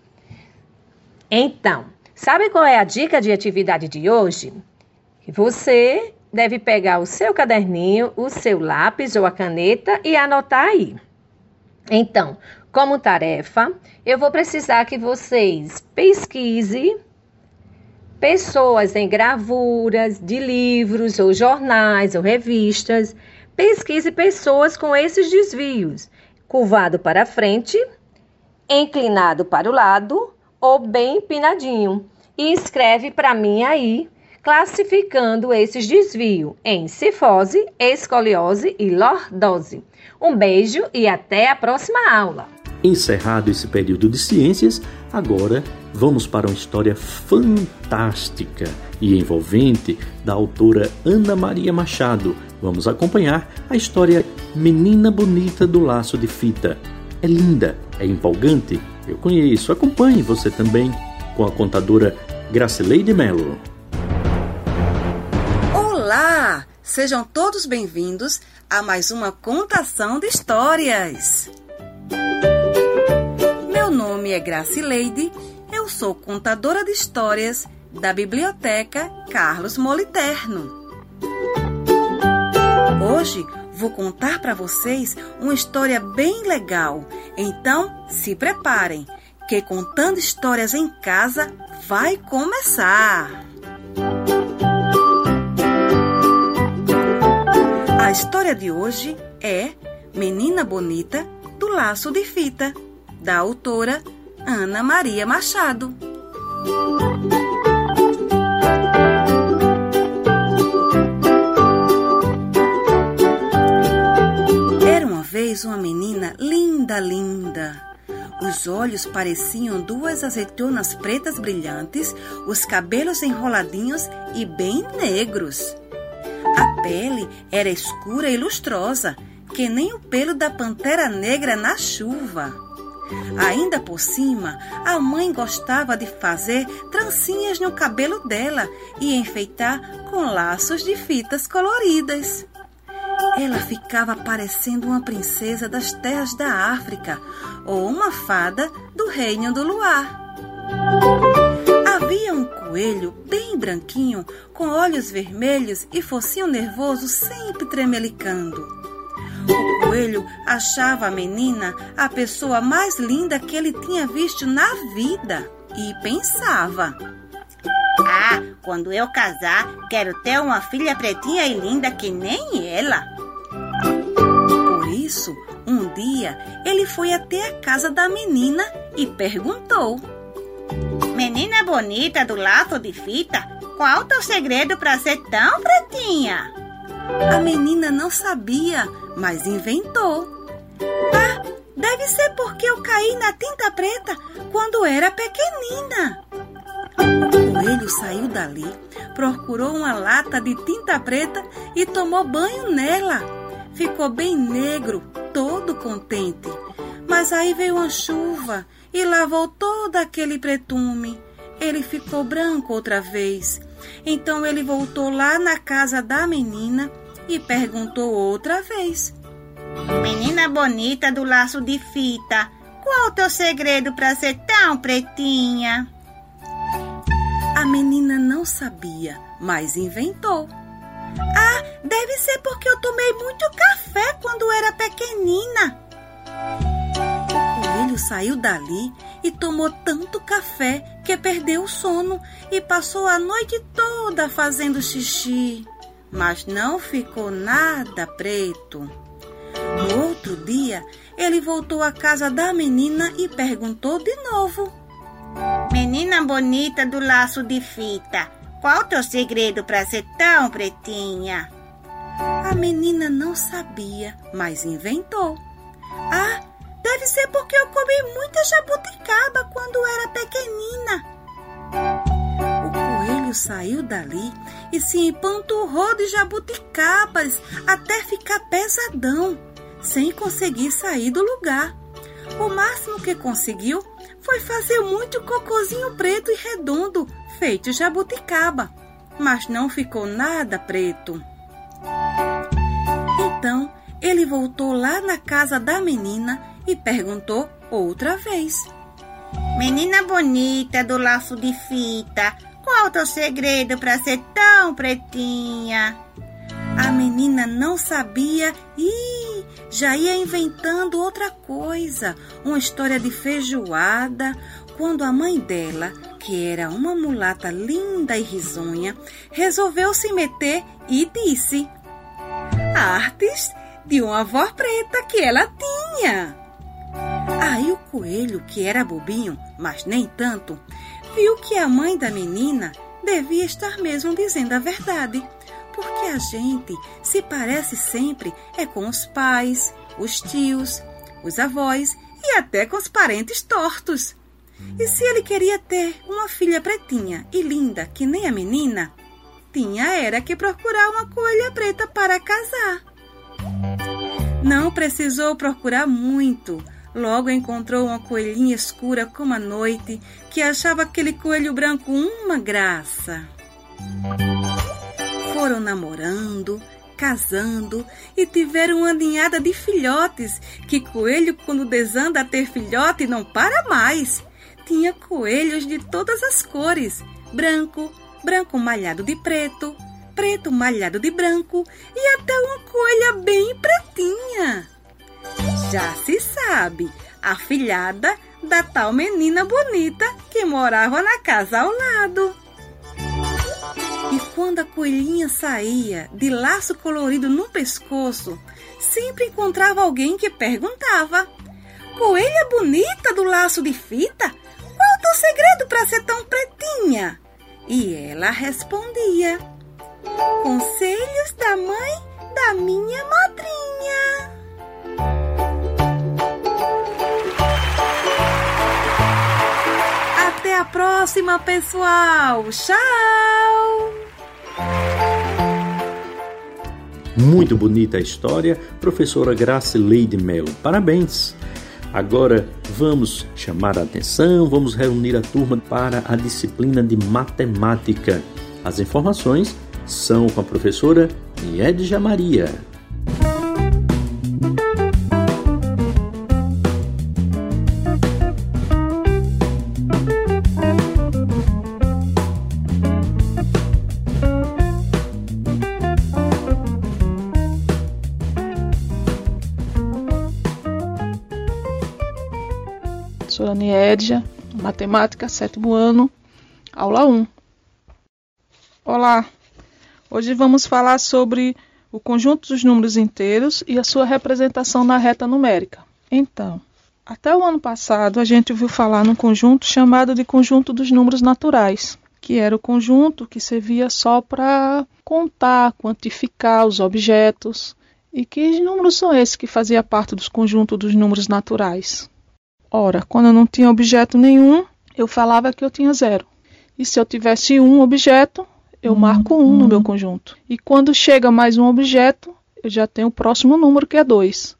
Então, sabe qual é a dica de atividade de hoje? Você deve pegar o seu caderninho, o seu lápis ou a caneta e anotar aí. Então, como tarefa, eu vou precisar que vocês pesquisem pessoas em gravuras de livros ou jornais ou revistas. Pesquise pessoas com esses desvios, curvado para frente, inclinado para o lado ou bem empinadinho. E escreve para mim aí, classificando esses desvios em cifose, escoliose e lordose. Um beijo e até a próxima aula. Encerrado esse período de ciências, agora vamos para uma história fantástica e envolvente da autora Ana Maria Machado. Vamos acompanhar a história Menina Bonita do Laço de Fita. É linda, é empolgante eu conheço. Acompanhe você também com a contadora Gracileide Melo. Olá! Sejam todos bem-vindos a mais uma contação de histórias. Meu nome é Gracileide, eu sou contadora de histórias da Biblioteca Carlos Moliterno. Hoje vou contar para vocês uma história bem legal. Então, se preparem, que contando histórias em casa vai começar. A história de hoje é Menina Bonita do Laço de Fita, da autora Ana Maria Machado. vez uma menina linda, linda. Os olhos pareciam duas azeitonas pretas brilhantes, os cabelos enroladinhos e bem negros. A pele era escura e lustrosa, que nem o pelo da pantera negra na chuva. Ainda por cima, a mãe gostava de fazer trancinhas no cabelo dela e enfeitar com laços de fitas coloridas. Ela ficava parecendo uma princesa das terras da África ou uma fada do reino do luar. Havia um coelho bem branquinho, com olhos vermelhos e focinho nervoso sempre tremelicando. O coelho achava a menina a pessoa mais linda que ele tinha visto na vida e pensava: Ah, quando eu casar, quero ter uma filha pretinha e linda que nem ela. Por isso, um dia ele foi até a casa da menina e perguntou: Menina bonita do laço de fita, qual o teu segredo para ser tão pretinha? A menina não sabia, mas inventou. Ah, deve ser porque eu caí na tinta preta quando era pequenina. O coelho saiu dali, procurou uma lata de tinta preta e tomou banho nela. Ficou bem negro, todo contente. Mas aí veio uma chuva e lavou todo aquele pretume. Ele ficou branco outra vez. Então ele voltou lá na casa da menina e perguntou outra vez: Menina bonita do laço de fita, qual o teu segredo para ser tão pretinha? A menina não sabia, mas inventou. Ah, deve ser porque eu tomei muito café quando era pequenina. O coelho saiu dali e tomou tanto café que perdeu o sono e passou a noite toda fazendo xixi. Mas não ficou nada preto. No outro dia, ele voltou à casa da menina e perguntou de novo: Menina bonita do laço de fita, qual teu segredo para ser tão pretinha? A menina não sabia, mas inventou. Ah, deve ser porque eu comi muita jabuticaba quando era pequenina. O coelho saiu dali e se empanturrou de jabuticabas até ficar pesadão, sem conseguir sair do lugar. O máximo que conseguiu foi fazer muito cocozinho preto e redondo, feito jabuticaba, mas não ficou nada preto. Então ele voltou lá na casa da menina e perguntou outra vez: Menina bonita do laço de fita, qual o teu segredo para ser tão pretinha? A menina não sabia e já ia inventando outra coisa, uma história de feijoada, quando a mãe dela, que era uma mulata linda e risonha, resolveu se meter e disse: Artes de uma avó preta que ela tinha. Aí o coelho, que era bobinho, mas nem tanto, viu que a mãe da menina devia estar mesmo dizendo a verdade porque a gente se parece sempre é com os pais, os tios, os avós e até com os parentes tortos. E se ele queria ter uma filha pretinha e linda que nem a menina, tinha era que procurar uma coelha preta para casar. Não precisou procurar muito. Logo encontrou uma coelhinha escura como a noite, que achava aquele coelho branco uma graça. Foram namorando, casando e tiveram uma ninhada de filhotes, que coelho quando desanda a ter filhote não para mais. Tinha coelhos de todas as cores, branco, branco malhado de preto, preto malhado de branco e até uma coelha bem pretinha. Já se sabe, a filhada da tal menina bonita que morava na casa ao lado. E quando a coelhinha saía de laço colorido no pescoço, sempre encontrava alguém que perguntava: Coelha bonita do laço de fita, qual o teu segredo para ser tão pretinha? E ela respondia: Conselhos da mãe da minha madrinha. Até a próxima, pessoal! Tchau! Muito bonita a história, professora Grace Leide Melo. Parabéns! Agora vamos chamar a atenção, vamos reunir a turma para a disciplina de matemática. As informações são com a professora Niedja Maria. Niedja, matemática, sétimo ano, aula 1. Olá, hoje vamos falar sobre o conjunto dos números inteiros e a sua representação na reta numérica. Então, até o ano passado a gente ouviu falar num conjunto chamado de conjunto dos números naturais, que era o conjunto que servia só para contar, quantificar os objetos. E que números são esses que fazia parte dos conjuntos dos números naturais? Ora, quando eu não tinha objeto nenhum, eu falava que eu tinha zero. E se eu tivesse um objeto, eu marco um no meu conjunto. E quando chega mais um objeto, eu já tenho o próximo número que é 2.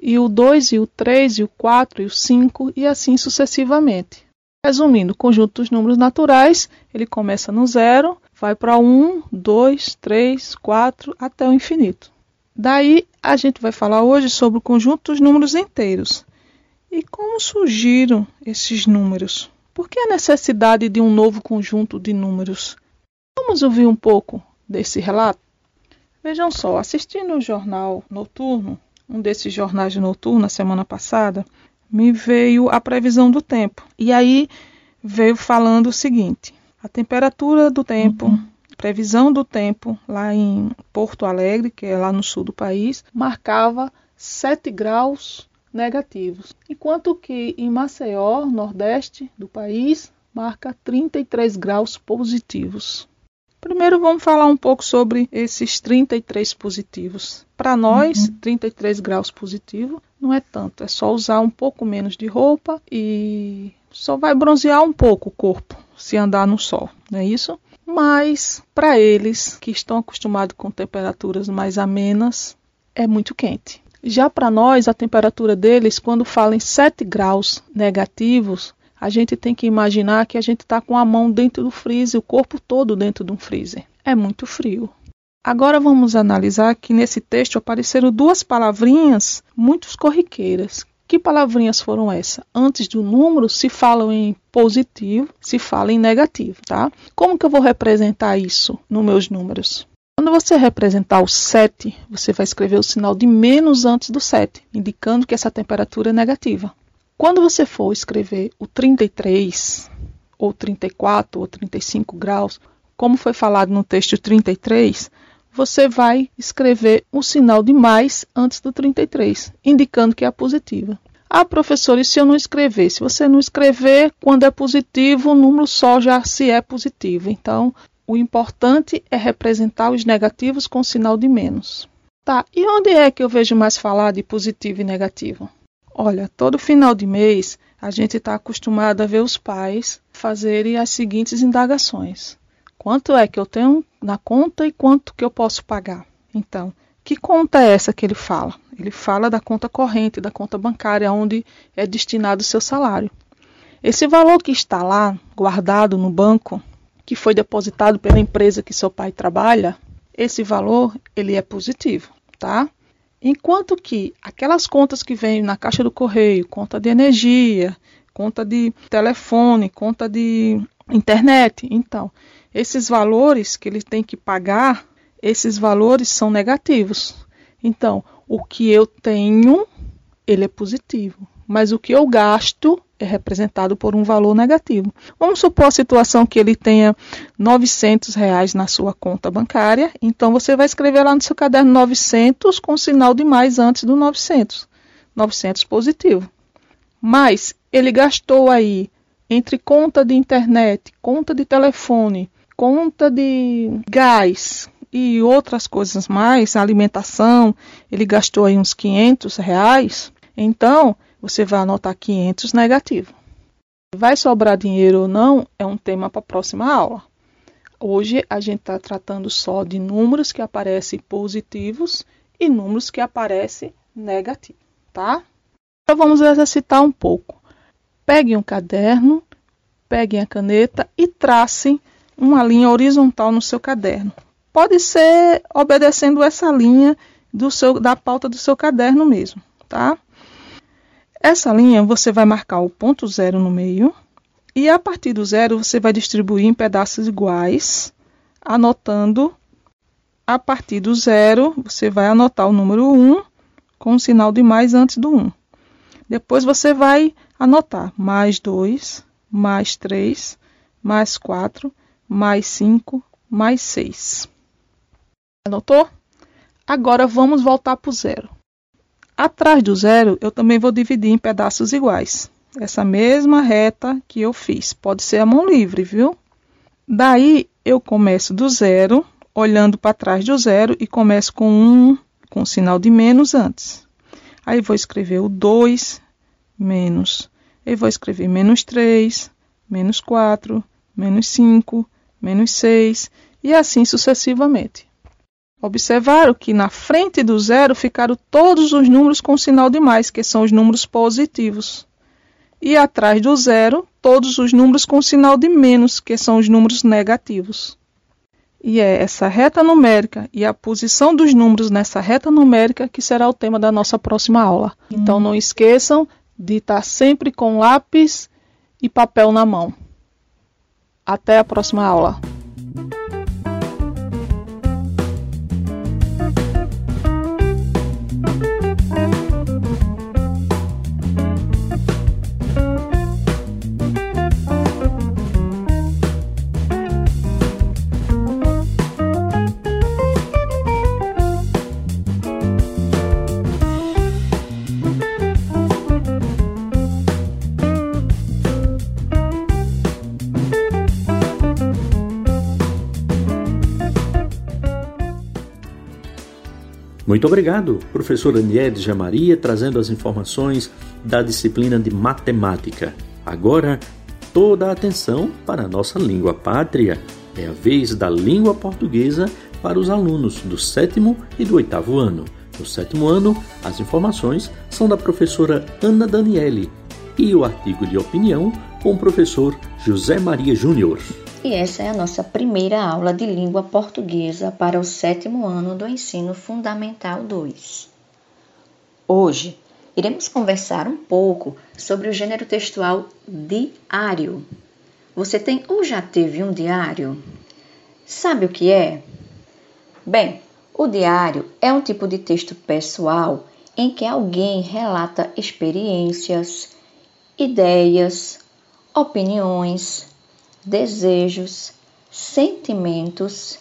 E o 2, e o 3, e o 4, e o 5, e assim sucessivamente. Resumindo, o conjunto dos números naturais, ele começa no zero, vai para 1, 2, 3, 4, até o infinito. Daí a gente vai falar hoje sobre o conjunto dos números inteiros. E como surgiram esses números? Por que a necessidade de um novo conjunto de números? Vamos ouvir um pouco desse relato? Vejam só, assistindo o jornal noturno, um desses jornais de noturno, na semana passada, me veio a previsão do tempo. E aí veio falando o seguinte: a temperatura do tempo, uhum. previsão do tempo lá em Porto Alegre, que é lá no sul do país, marcava 7 graus negativos, enquanto que em Maceió, nordeste do país, marca 33 graus positivos. Primeiro vamos falar um pouco sobre esses 33 positivos. Para nós, uhum. 33 graus positivo não é tanto, é só usar um pouco menos de roupa e só vai bronzear um pouco o corpo se andar no sol, não é isso? Mas para eles que estão acostumados com temperaturas mais amenas, é muito quente. Já para nós, a temperatura deles, quando fala em 7 graus negativos, a gente tem que imaginar que a gente está com a mão dentro do freezer, o corpo todo dentro de um freezer. É muito frio. Agora vamos analisar que nesse texto apareceram duas palavrinhas muito corriqueiras. Que palavrinhas foram essas? Antes do número se fala em positivo, se fala em negativo, tá? Como que eu vou representar isso nos meus números? Quando você representar o 7, você vai escrever o sinal de menos antes do 7, indicando que essa temperatura é negativa. Quando você for escrever o 33, ou 34, ou 35 graus, como foi falado no texto 33, você vai escrever o sinal de mais antes do 33, indicando que é positiva. Ah, professor, e se eu não escrever? Se você não escrever, quando é positivo, o número só já se é positivo. Então, o importante é representar os negativos com sinal de menos. Tá, e onde é que eu vejo mais falar de positivo e negativo? Olha, todo final de mês a gente está acostumado a ver os pais fazerem as seguintes indagações: quanto é que eu tenho na conta e quanto que eu posso pagar? Então, que conta é essa que ele fala? Ele fala da conta corrente, da conta bancária, onde é destinado o seu salário. Esse valor que está lá, guardado no banco, que foi depositado pela empresa que seu pai trabalha, esse valor ele é positivo, tá? Enquanto que aquelas contas que vêm na caixa do correio, conta de energia, conta de telefone, conta de internet, então, esses valores que ele tem que pagar, esses valores são negativos. Então, o que eu tenho, ele é positivo, mas o que eu gasto, é representado por um valor negativo. Vamos supor a situação que ele tenha 900 reais na sua conta bancária, então você vai escrever lá no seu caderno 900 com sinal de mais antes do 900, 900 positivo. Mas ele gastou aí entre conta de internet, conta de telefone, conta de gás e outras coisas mais, alimentação, ele gastou aí uns 500 reais. Então, você vai anotar 500 negativo. Vai sobrar dinheiro ou não é um tema para a próxima aula. Hoje a gente está tratando só de números que aparecem positivos e números que aparecem negativos, tá? Então vamos exercitar um pouco. Peguem um caderno, peguem a caneta e tracem uma linha horizontal no seu caderno. Pode ser obedecendo essa linha do seu, da pauta do seu caderno mesmo, tá? Essa linha você vai marcar o ponto zero no meio e a partir do zero você vai distribuir em pedaços iguais, anotando a partir do zero você vai anotar o número 1 com o sinal de mais antes do 1. Depois você vai anotar mais 2, mais 3, mais 4, mais 5, mais 6. Anotou? Agora vamos voltar para o zero. Atrás do zero, eu também vou dividir em pedaços iguais. Essa mesma reta que eu fiz. Pode ser a mão livre, viu? Daí eu começo do zero, olhando para trás do zero e começo com um, com o sinal de menos antes. Aí vou escrever o 2 menos. Eu vou escrever menos 3, menos 4, menos 5, menos 6 e assim sucessivamente. Observaram que na frente do zero ficaram todos os números com sinal de mais, que são os números positivos. E atrás do zero, todos os números com sinal de menos, que são os números negativos. E é essa reta numérica e a posição dos números nessa reta numérica que será o tema da nossa próxima aula. Então não esqueçam de estar sempre com lápis e papel na mão. Até a próxima aula. Muito obrigado, professora Niedja Maria, trazendo as informações da disciplina de matemática. Agora, toda a atenção para a nossa língua pátria. É a vez da língua portuguesa para os alunos do sétimo e do oitavo ano. No sétimo ano, as informações são da professora Ana Daniele e o artigo de opinião com o professor José Maria Júnior e essa é a nossa primeira aula de língua portuguesa para o sétimo ano do ensino fundamental 2. Hoje iremos conversar um pouco sobre o gênero textual diário. Você tem ou já teve um diário? Sabe o que é? Bem, o diário é um tipo de texto pessoal em que alguém relata experiências, ideias, opiniões, desejos, sentimentos,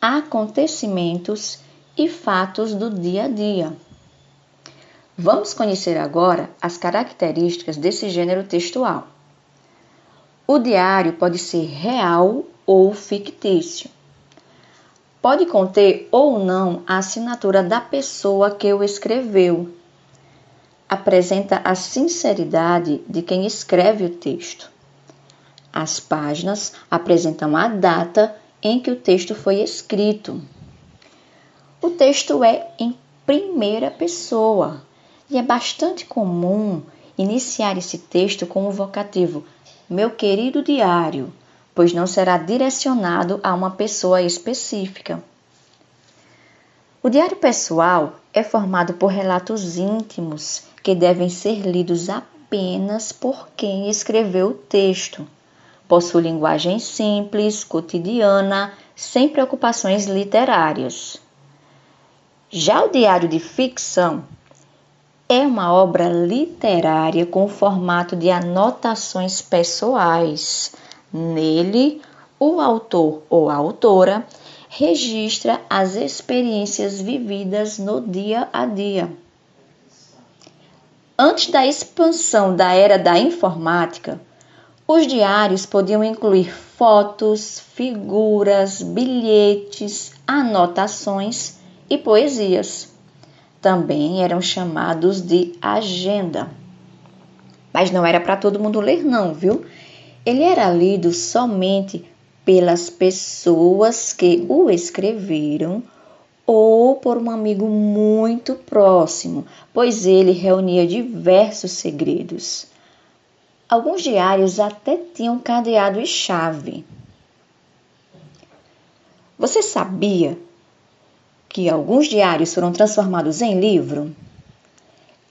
acontecimentos e fatos do dia a dia. Vamos conhecer agora as características desse gênero textual. O diário pode ser real ou fictício. Pode conter ou não a assinatura da pessoa que o escreveu. Apresenta a sinceridade de quem escreve o texto. As páginas apresentam a data em que o texto foi escrito. O texto é em primeira pessoa e é bastante comum iniciar esse texto com o vocativo meu querido diário, pois não será direcionado a uma pessoa específica. O diário pessoal é formado por relatos íntimos que devem ser lidos apenas por quem escreveu o texto Possui linguagem simples, cotidiana, sem preocupações literárias. Já o diário de ficção é uma obra literária com formato de anotações pessoais. Nele, o autor ou a autora registra as experiências vividas no dia a dia. Antes da expansão da era da informática, os diários podiam incluir fotos, figuras, bilhetes, anotações e poesias. Também eram chamados de agenda. Mas não era para todo mundo ler, não, viu? Ele era lido somente pelas pessoas que o escreveram ou por um amigo muito próximo, pois ele reunia diversos segredos. Alguns diários até tinham cadeado e chave. Você sabia que alguns diários foram transformados em livro?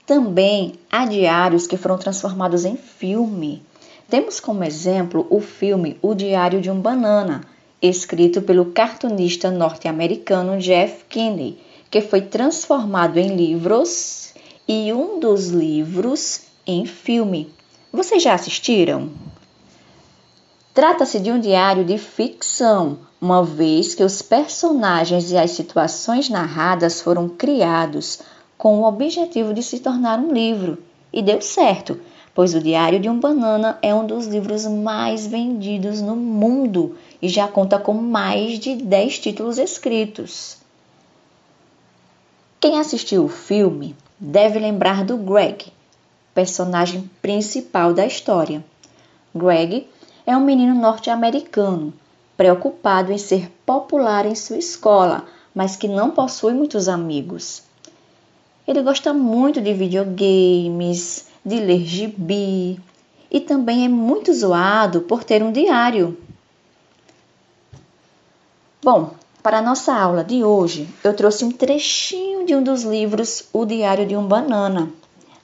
Também há diários que foram transformados em filme. Temos como exemplo o filme O Diário de um Banana, escrito pelo cartunista norte-americano Jeff Kinney, que foi transformado em livros e um dos livros em filme. Vocês já assistiram? Trata-se de um diário de ficção, uma vez que os personagens e as situações narradas foram criados com o objetivo de se tornar um livro. E deu certo, pois o Diário de um Banana é um dos livros mais vendidos no mundo e já conta com mais de 10 títulos escritos. Quem assistiu o filme deve lembrar do Greg, personagem principal da história. Greg é um menino norte-americano, preocupado em ser popular em sua escola, mas que não possui muitos amigos. Ele gosta muito de videogames, de ler gibi e também é muito zoado por ter um diário. Bom, para a nossa aula de hoje, eu trouxe um trechinho de um dos livros O Diário de um Banana.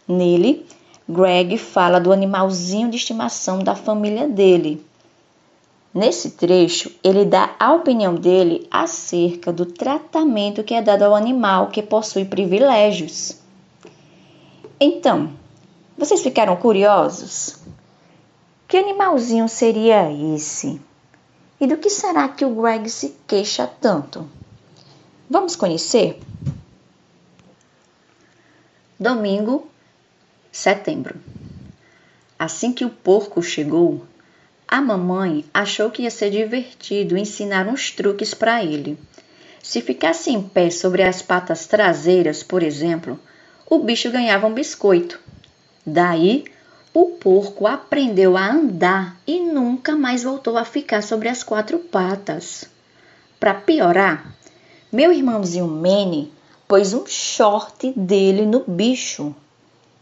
Nele, Greg fala do animalzinho de estimação da família dele. Nesse trecho, ele dá a opinião dele acerca do tratamento que é dado ao animal que possui privilégios. Então, vocês ficaram curiosos? Que animalzinho seria esse? E do que será que o Greg se queixa tanto? Vamos conhecer? Domingo, setembro. Assim que o porco chegou, a mamãe achou que ia ser divertido ensinar uns truques para ele. Se ficasse em pé sobre as patas traseiras, por exemplo, o bicho ganhava um biscoito. Daí, o porco aprendeu a andar e nunca mais voltou a ficar sobre as quatro patas. Para piorar, meu irmãozinho Manny pôs um short dele no bicho.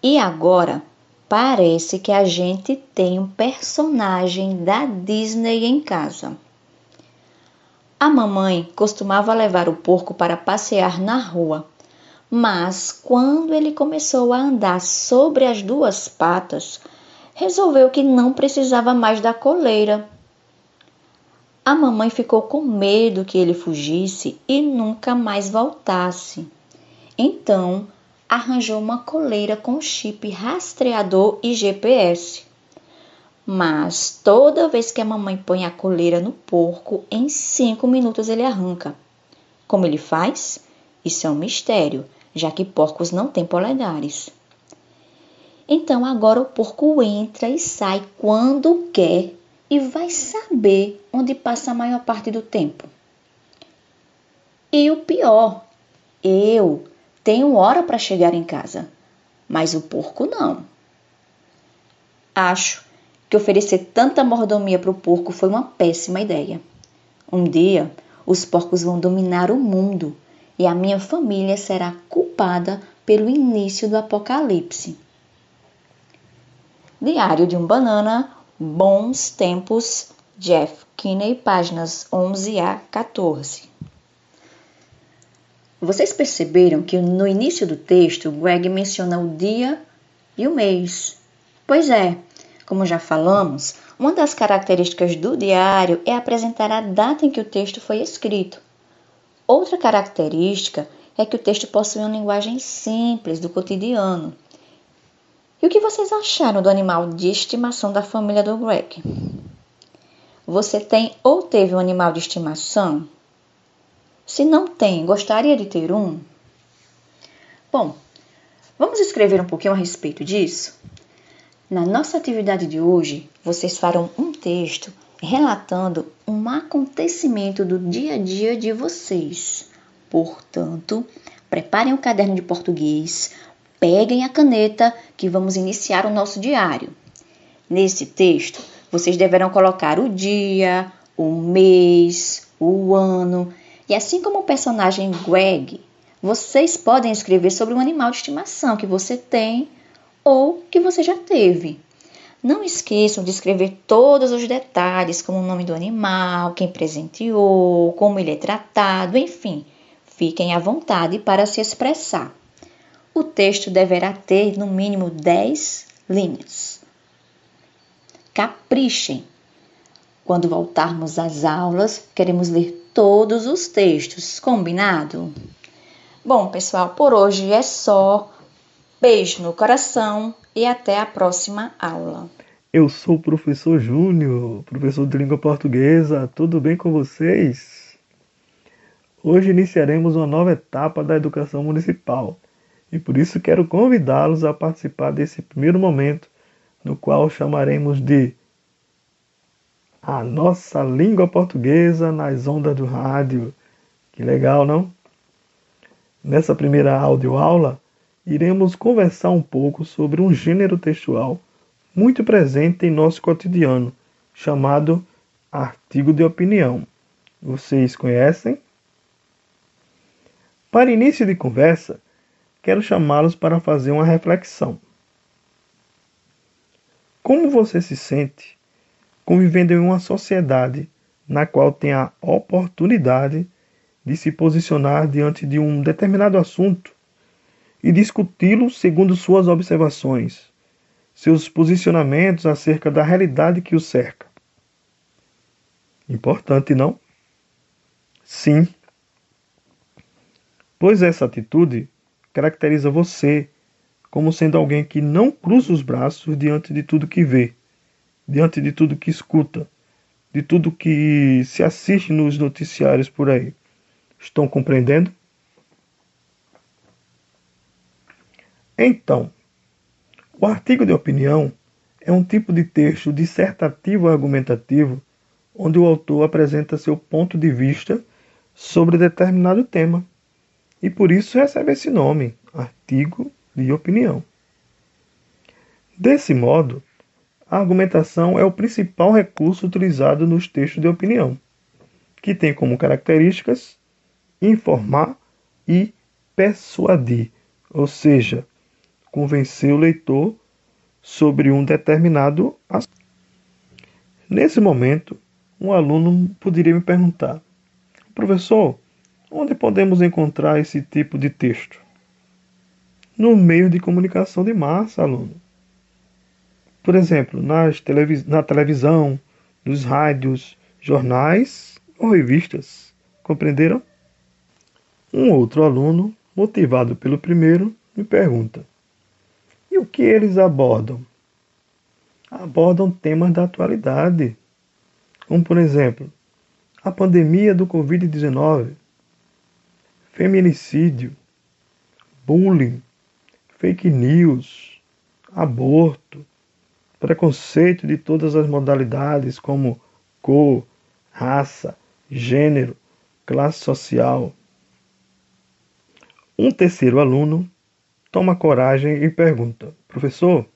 E agora parece que a gente tem um personagem da Disney em casa. A mamãe costumava levar o porco para passear na rua mas quando ele começou a andar sobre as duas patas, resolveu que não precisava mais da coleira. A mamãe ficou com medo que ele fugisse e nunca mais voltasse. Então, arranjou uma coleira com chip rastreador e GPS. Mas toda vez que a mamãe põe a coleira no porco, em cinco minutos ele arranca. Como ele faz? Isso é um mistério já que porcos não têm polegares. Então agora o porco entra e sai quando quer e vai saber onde passa a maior parte do tempo. E o pior, eu tenho hora para chegar em casa, mas o porco não. Acho que oferecer tanta mordomia para o porco foi uma péssima ideia. Um dia, os porcos vão dominar o mundo e a minha família será culpada pelo início do apocalipse. Diário de um Banana, Bons Tempos, Jeff Kinney, páginas 11 a 14. Vocês perceberam que no início do texto Greg menciona o dia e o mês? Pois é, como já falamos, uma das características do diário é apresentar a data em que o texto foi escrito. Outra característica é que o texto possui uma linguagem simples do cotidiano. E o que vocês acharam do animal de estimação da família do Greg? Você tem ou teve um animal de estimação? Se não tem, gostaria de ter um? Bom, vamos escrever um pouquinho a respeito disso? Na nossa atividade de hoje, vocês farão um texto relatando um acontecimento do dia a dia de vocês. Portanto, preparem o caderno de português, peguem a caneta que vamos iniciar o nosso diário. Nesse texto, vocês deverão colocar o dia, o mês, o ano e assim como o personagem Greg, vocês podem escrever sobre um animal de estimação que você tem ou que você já teve. Não esqueçam de escrever todos os detalhes, como o nome do animal, quem presenteou, como ele é tratado, enfim. Fiquem à vontade para se expressar. O texto deverá ter no mínimo 10 linhas. Caprichem! Quando voltarmos às aulas, queremos ler todos os textos, combinado? Bom, pessoal, por hoje é só. Beijo no coração e até a próxima aula. Eu sou o professor Júnior, professor de língua portuguesa. Tudo bem com vocês? Hoje iniciaremos uma nova etapa da educação municipal e por isso quero convidá-los a participar desse primeiro momento no qual chamaremos de a nossa língua portuguesa nas ondas do rádio. Que legal, não? Nessa primeira audioaula, iremos conversar um pouco sobre um gênero textual muito presente em nosso cotidiano, chamado artigo de opinião. Vocês conhecem? Para início de conversa, quero chamá-los para fazer uma reflexão. Como você se sente convivendo em uma sociedade na qual tem a oportunidade de se posicionar diante de um determinado assunto e discuti-lo segundo suas observações, seus posicionamentos acerca da realidade que o cerca. Importante, não? Sim. Pois essa atitude caracteriza você como sendo alguém que não cruza os braços diante de tudo que vê diante de tudo que escuta, de tudo que se assiste nos noticiários por aí. Estão compreendendo? Então, o artigo de opinião é um tipo de texto dissertativo argumentativo onde o autor apresenta seu ponto de vista sobre determinado tema e por isso recebe esse nome, artigo de opinião. Desse modo, a argumentação é o principal recurso utilizado nos textos de opinião, que tem como características informar e persuadir, ou seja, convencer o leitor sobre um determinado assunto. Nesse momento, um aluno poderia me perguntar: professor, onde podemos encontrar esse tipo de texto? No meio de comunicação de massa, aluno. Por exemplo, nas televis na televisão, nos rádios, jornais ou revistas. Compreenderam? Um outro aluno, motivado pelo primeiro, me pergunta: e o que eles abordam? Abordam temas da atualidade, como por exemplo, a pandemia do Covid-19, feminicídio, bullying, fake news, aborto, preconceito de todas as modalidades, como cor, raça, gênero, classe social. Um terceiro aluno toma coragem e pergunta: Professor,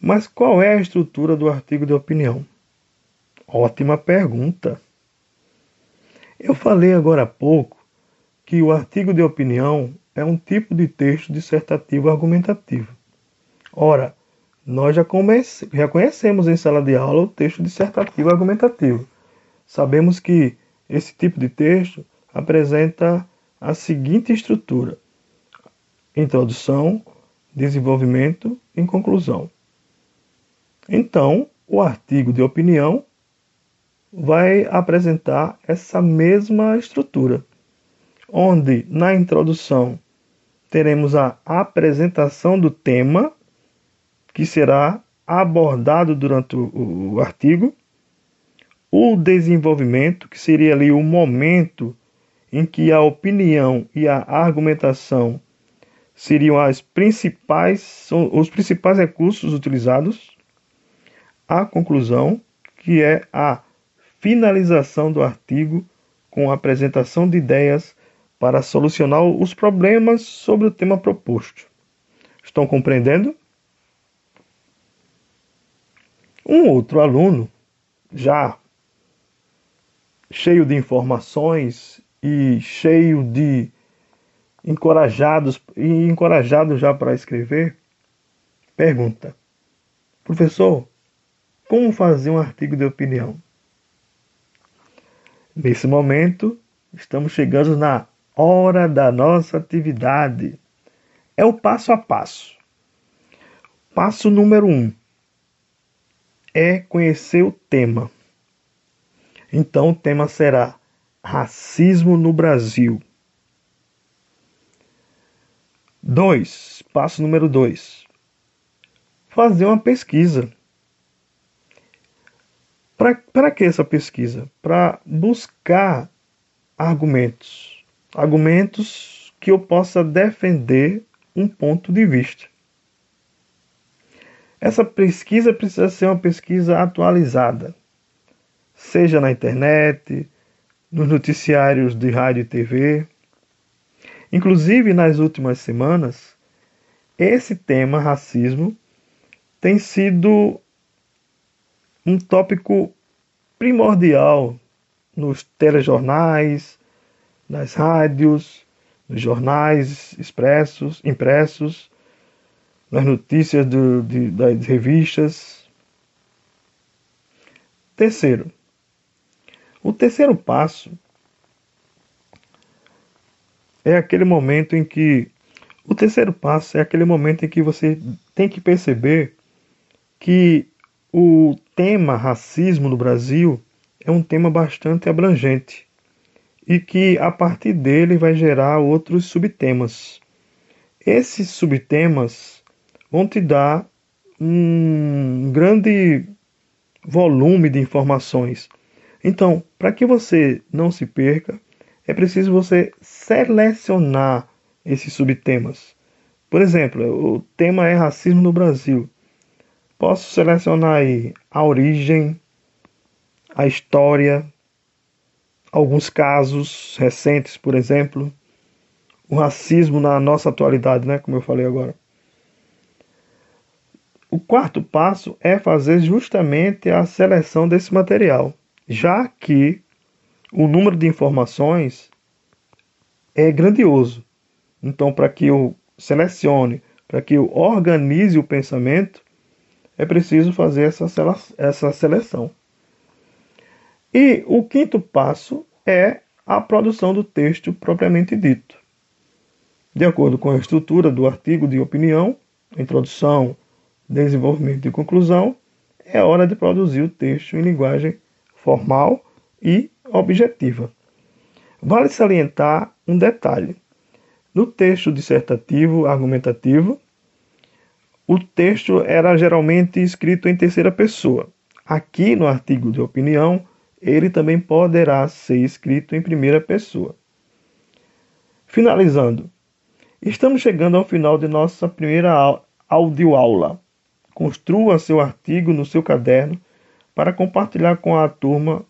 mas qual é a estrutura do artigo de opinião? Ótima pergunta. Eu falei agora há pouco que o artigo de opinião é um tipo de texto dissertativo argumentativo. Ora, nós já, já conhecemos em sala de aula o texto dissertativo argumentativo. Sabemos que esse tipo de texto apresenta a seguinte estrutura: introdução, desenvolvimento e conclusão. Então, o artigo de opinião vai apresentar essa mesma estrutura, onde na introdução teremos a apresentação do tema que será abordado durante o, o artigo, o desenvolvimento, que seria ali o momento em que a opinião e a argumentação seriam as principais, os principais recursos utilizados, a conclusão, que é a finalização do artigo com a apresentação de ideias para solucionar os problemas sobre o tema proposto. Estão compreendendo? Um outro aluno, já cheio de informações e cheio de encorajados e encorajado já para escrever, pergunta: Professor, como fazer um artigo de opinião? Nesse momento, estamos chegando na hora da nossa atividade. É o passo a passo. Passo número um é conhecer o tema. Então o tema será Racismo no Brasil. 2. Passo número 2. Fazer uma pesquisa. Para que essa pesquisa? Para buscar argumentos. Argumentos que eu possa defender um ponto de vista. Essa pesquisa precisa ser uma pesquisa atualizada, seja na internet, nos noticiários de rádio e TV. Inclusive, nas últimas semanas, esse tema, racismo, tem sido um tópico primordial nos telejornais, nas rádios, nos jornais expressos, impressos, nas notícias do, de, das revistas. Terceiro, o terceiro passo é aquele momento em que o terceiro passo é aquele momento em que você tem que perceber que o tema racismo no Brasil é um tema bastante abrangente e que a partir dele vai gerar outros subtemas. Esses subtemas vão te dar um grande volume de informações. Então, para que você não se perca, é preciso você selecionar esses subtemas. Por exemplo, o tema é racismo no Brasil. Posso selecionar aí a origem, a história, alguns casos recentes, por exemplo, o racismo na nossa atualidade, né, como eu falei agora. O quarto passo é fazer justamente a seleção desse material, já que o número de informações é grandioso. Então, para que eu selecione, para que eu organize o pensamento, é preciso fazer essa seleção. E o quinto passo é a produção do texto propriamente dito. De acordo com a estrutura do artigo de opinião, introdução, desenvolvimento e conclusão, é hora de produzir o texto em linguagem formal e objetiva. Vale salientar um detalhe. No texto dissertativo argumentativo, o texto era geralmente escrito em terceira pessoa. Aqui no artigo de opinião, ele também poderá ser escrito em primeira pessoa. Finalizando, estamos chegando ao final de nossa primeira audioaula. Construa seu artigo no seu caderno para compartilhar com a turma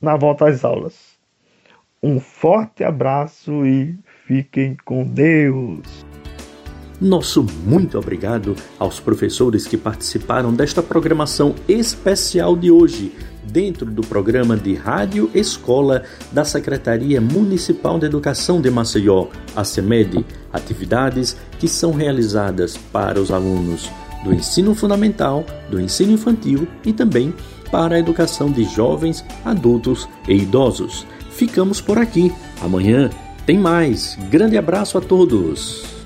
na volta às aulas. Um forte abraço e fiquem com Deus! Nosso muito obrigado aos professores que participaram desta programação especial de hoje dentro do programa de Rádio Escola da Secretaria Municipal de Educação de Maceió, a atividades que são realizadas para os alunos do ensino fundamental, do ensino infantil e também para a educação de jovens, adultos e idosos. Ficamos por aqui. Amanhã tem mais. Grande abraço a todos.